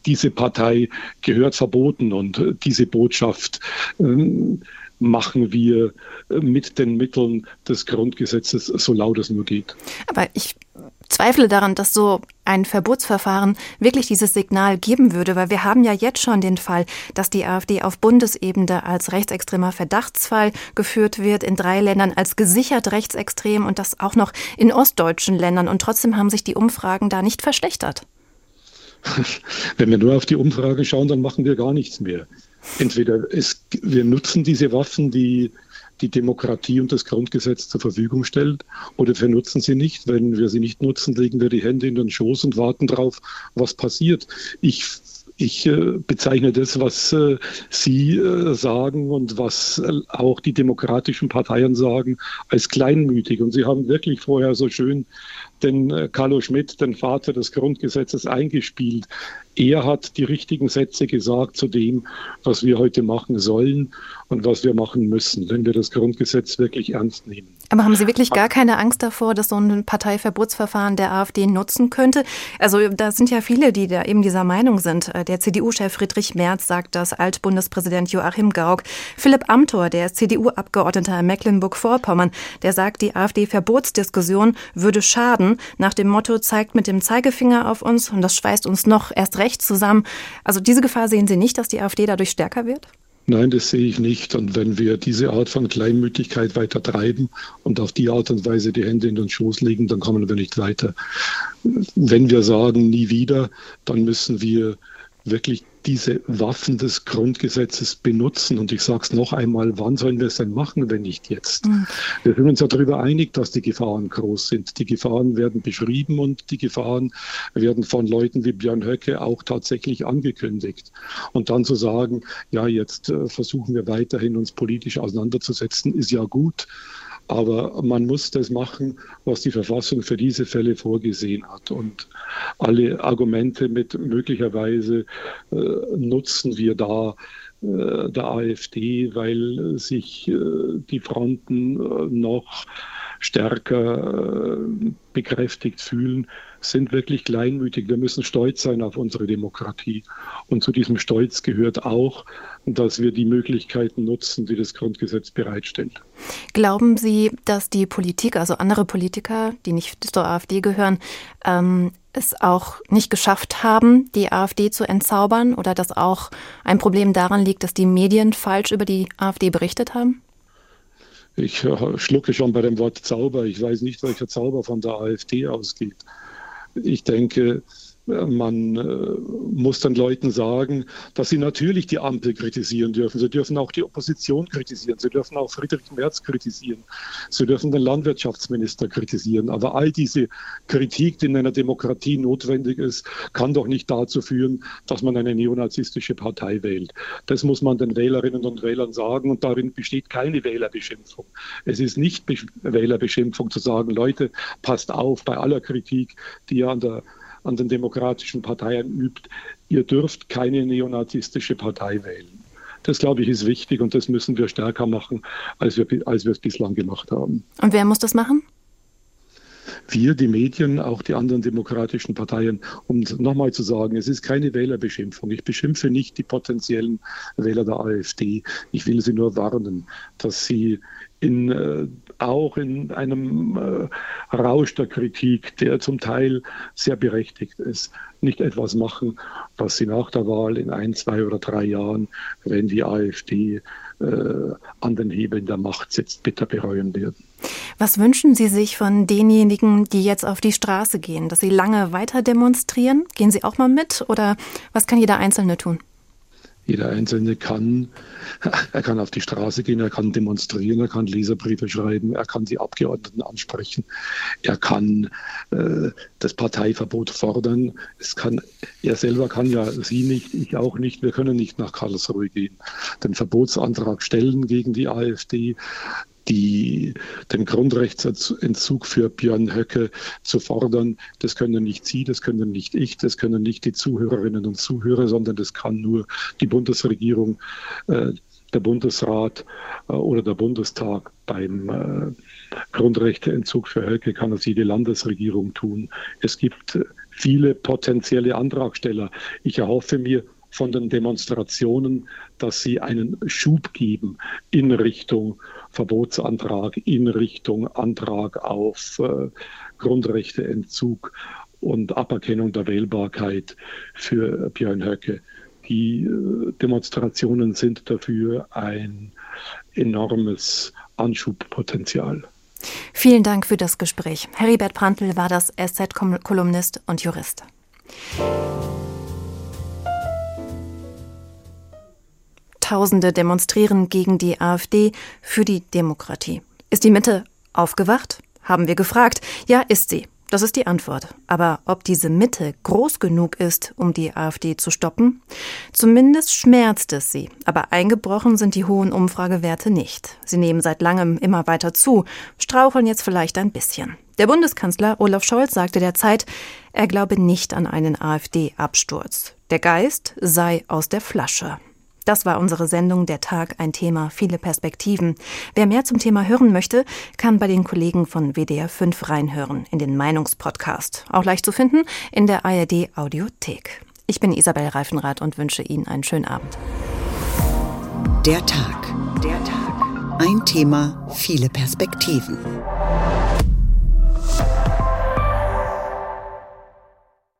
diese Partei gehört verboten und äh, diese Botschaft ähm, machen wir äh, mit den Mitteln des Grundgesetzes so laut es nur geht. Aber ich zweifle daran, dass so ein Verbotsverfahren wirklich dieses Signal geben würde, weil wir haben ja jetzt schon den Fall, dass die AfD auf Bundesebene als rechtsextremer Verdachtsfall geführt wird, in drei Ländern als gesichert rechtsextrem und das auch noch in ostdeutschen Ländern. Und trotzdem haben sich die Umfragen da nicht verschlechtert. Wenn wir nur auf die Umfrage schauen, dann machen wir gar nichts mehr. Entweder es, wir nutzen diese Waffen, die die Demokratie und das Grundgesetz zur Verfügung stellt, oder wir nutzen sie nicht. Wenn wir sie nicht nutzen, legen wir die Hände in den Schoß und warten darauf, was passiert. Ich ich äh, bezeichne das, was äh, Sie äh, sagen und was auch die demokratischen Parteien sagen, als kleinmütig. Und Sie haben wirklich vorher so schön den äh, Carlo Schmidt, den Vater des Grundgesetzes, eingespielt. Er hat die richtigen Sätze gesagt zu dem, was wir heute machen sollen und was wir machen müssen, wenn wir das Grundgesetz wirklich ernst nehmen. Aber haben Sie wirklich gar keine Angst davor, dass so ein Parteiverbotsverfahren der AfD nutzen könnte? Also da sind ja viele, die da eben dieser Meinung sind. Äh, der CDU-Chef Friedrich Merz sagt das, Altbundespräsident Joachim Gauck, Philipp Amthor, der ist CDU-Abgeordneter in Mecklenburg-Vorpommern, der sagt, die AfD-Verbotsdiskussion würde schaden, nach dem Motto zeigt mit dem Zeigefinger auf uns und das schweißt uns noch erst recht zusammen. Also diese Gefahr sehen Sie nicht, dass die AfD dadurch stärker wird? Nein, das sehe ich nicht. Und wenn wir diese Art von Kleinmütigkeit weiter treiben und auf die Art und Weise die Hände in den Schoß legen, dann kommen wir nicht weiter. Wenn wir sagen, nie wieder, dann müssen wir wirklich diese Waffen des Grundgesetzes benutzen. Und ich sage es noch einmal, wann sollen wir es denn machen, wenn nicht jetzt? Mhm. Wir sind uns ja darüber einig, dass die Gefahren groß sind. Die Gefahren werden beschrieben und die Gefahren werden von Leuten wie Björn Höcke auch tatsächlich angekündigt. Und dann zu sagen, ja, jetzt äh, versuchen wir weiterhin uns politisch auseinanderzusetzen, ist ja gut. Aber man muss das machen, was die Verfassung für diese Fälle vorgesehen hat. Und alle Argumente mit möglicherweise äh, nutzen wir da äh, der AfD, weil sich äh, die Fronten äh, noch stärker äh, bekräftigt fühlen, sind wirklich kleinmütig. Wir müssen stolz sein auf unsere Demokratie. Und zu diesem Stolz gehört auch, dass wir die Möglichkeiten nutzen, die das Grundgesetz bereitstellt. Glauben Sie, dass die Politik, also andere Politiker, die nicht zur AfD gehören, ähm, es auch nicht geschafft haben, die AfD zu entzaubern oder dass auch ein Problem daran liegt, dass die Medien falsch über die AfD berichtet haben? Ich äh, schlucke schon bei dem Wort Zauber. Ich weiß nicht, welcher Zauber von der AfD ausgeht. Ich denke, man äh, muss dann Leuten sagen, dass sie natürlich die Ampel kritisieren dürfen. Sie dürfen auch die Opposition kritisieren. Sie dürfen auch Friedrich Merz kritisieren. Sie dürfen den Landwirtschaftsminister kritisieren. Aber all diese Kritik, die in einer Demokratie notwendig ist, kann doch nicht dazu führen, dass man eine neonazistische Partei wählt. Das muss man den Wählerinnen und Wählern sagen. Und darin besteht keine Wählerbeschimpfung. Es ist nicht Wählerbeschimpfung zu sagen, Leute, passt auf bei aller Kritik, die ihr an der an den demokratischen Parteien übt, ihr dürft keine neonazistische Partei wählen. Das, glaube ich, ist wichtig und das müssen wir stärker machen, als wir, als wir es bislang gemacht haben. Und wer muss das machen? Wir, die Medien, auch die anderen demokratischen Parteien, um nochmal zu sagen, es ist keine Wählerbeschimpfung. Ich beschimpfe nicht die potenziellen Wähler der AfD. Ich will sie nur warnen, dass sie in, äh, auch in einem äh, Rausch der Kritik, der zum Teil sehr berechtigt ist, nicht etwas machen, was sie nach der Wahl in ein, zwei oder drei Jahren, wenn die AfD äh, an den Hebeln der Macht sitzt, bitter bereuen werden. Was wünschen Sie sich von denjenigen, die jetzt auf die Straße gehen? Dass sie lange weiter demonstrieren? Gehen Sie auch mal mit oder was kann jeder Einzelne tun? Jeder Einzelne kann, er kann auf die Straße gehen, er kann demonstrieren, er kann Leserbriefe schreiben, er kann die Abgeordneten ansprechen, er kann äh, das Parteiverbot fordern. Es kann, er selber kann ja, Sie nicht, ich auch nicht, wir können nicht nach Karlsruhe gehen, den Verbotsantrag stellen gegen die AfD die, den Grundrechtsentzug für Björn Höcke zu fordern. Das können nicht Sie, das können nicht ich, das können nicht die Zuhörerinnen und Zuhörer, sondern das kann nur die Bundesregierung, äh, der Bundesrat äh, oder der Bundestag. Beim äh, Grundrechteentzug für Höcke kann es jede Landesregierung tun. Es gibt viele potenzielle Antragsteller. Ich erhoffe mir, von den Demonstrationen, dass sie einen Schub geben in Richtung Verbotsantrag, in Richtung Antrag auf äh, Grundrechteentzug und Aberkennung der Wählbarkeit für Björn Höcke. Die äh, Demonstrationen sind dafür ein enormes Anschubpotenzial. Vielen Dank für das Gespräch. Heribert Prantl war das SZ-Kolumnist und Jurist. Tausende demonstrieren gegen die AfD für die Demokratie. Ist die Mitte aufgewacht? Haben wir gefragt. Ja, ist sie. Das ist die Antwort. Aber ob diese Mitte groß genug ist, um die AfD zu stoppen? Zumindest schmerzt es sie. Aber eingebrochen sind die hohen Umfragewerte nicht. Sie nehmen seit langem immer weiter zu, straucheln jetzt vielleicht ein bisschen. Der Bundeskanzler Olaf Scholz sagte derzeit, er glaube nicht an einen AfD-Absturz. Der Geist sei aus der Flasche. Das war unsere Sendung Der Tag, ein Thema, viele Perspektiven. Wer mehr zum Thema hören möchte, kann bei den Kollegen von WDR 5 reinhören in den Meinungspodcast. Auch leicht zu finden in der ARD Audiothek. Ich bin Isabel Reifenrath und wünsche Ihnen einen schönen Abend. Der Tag. Der Tag. Ein Thema, viele Perspektiven.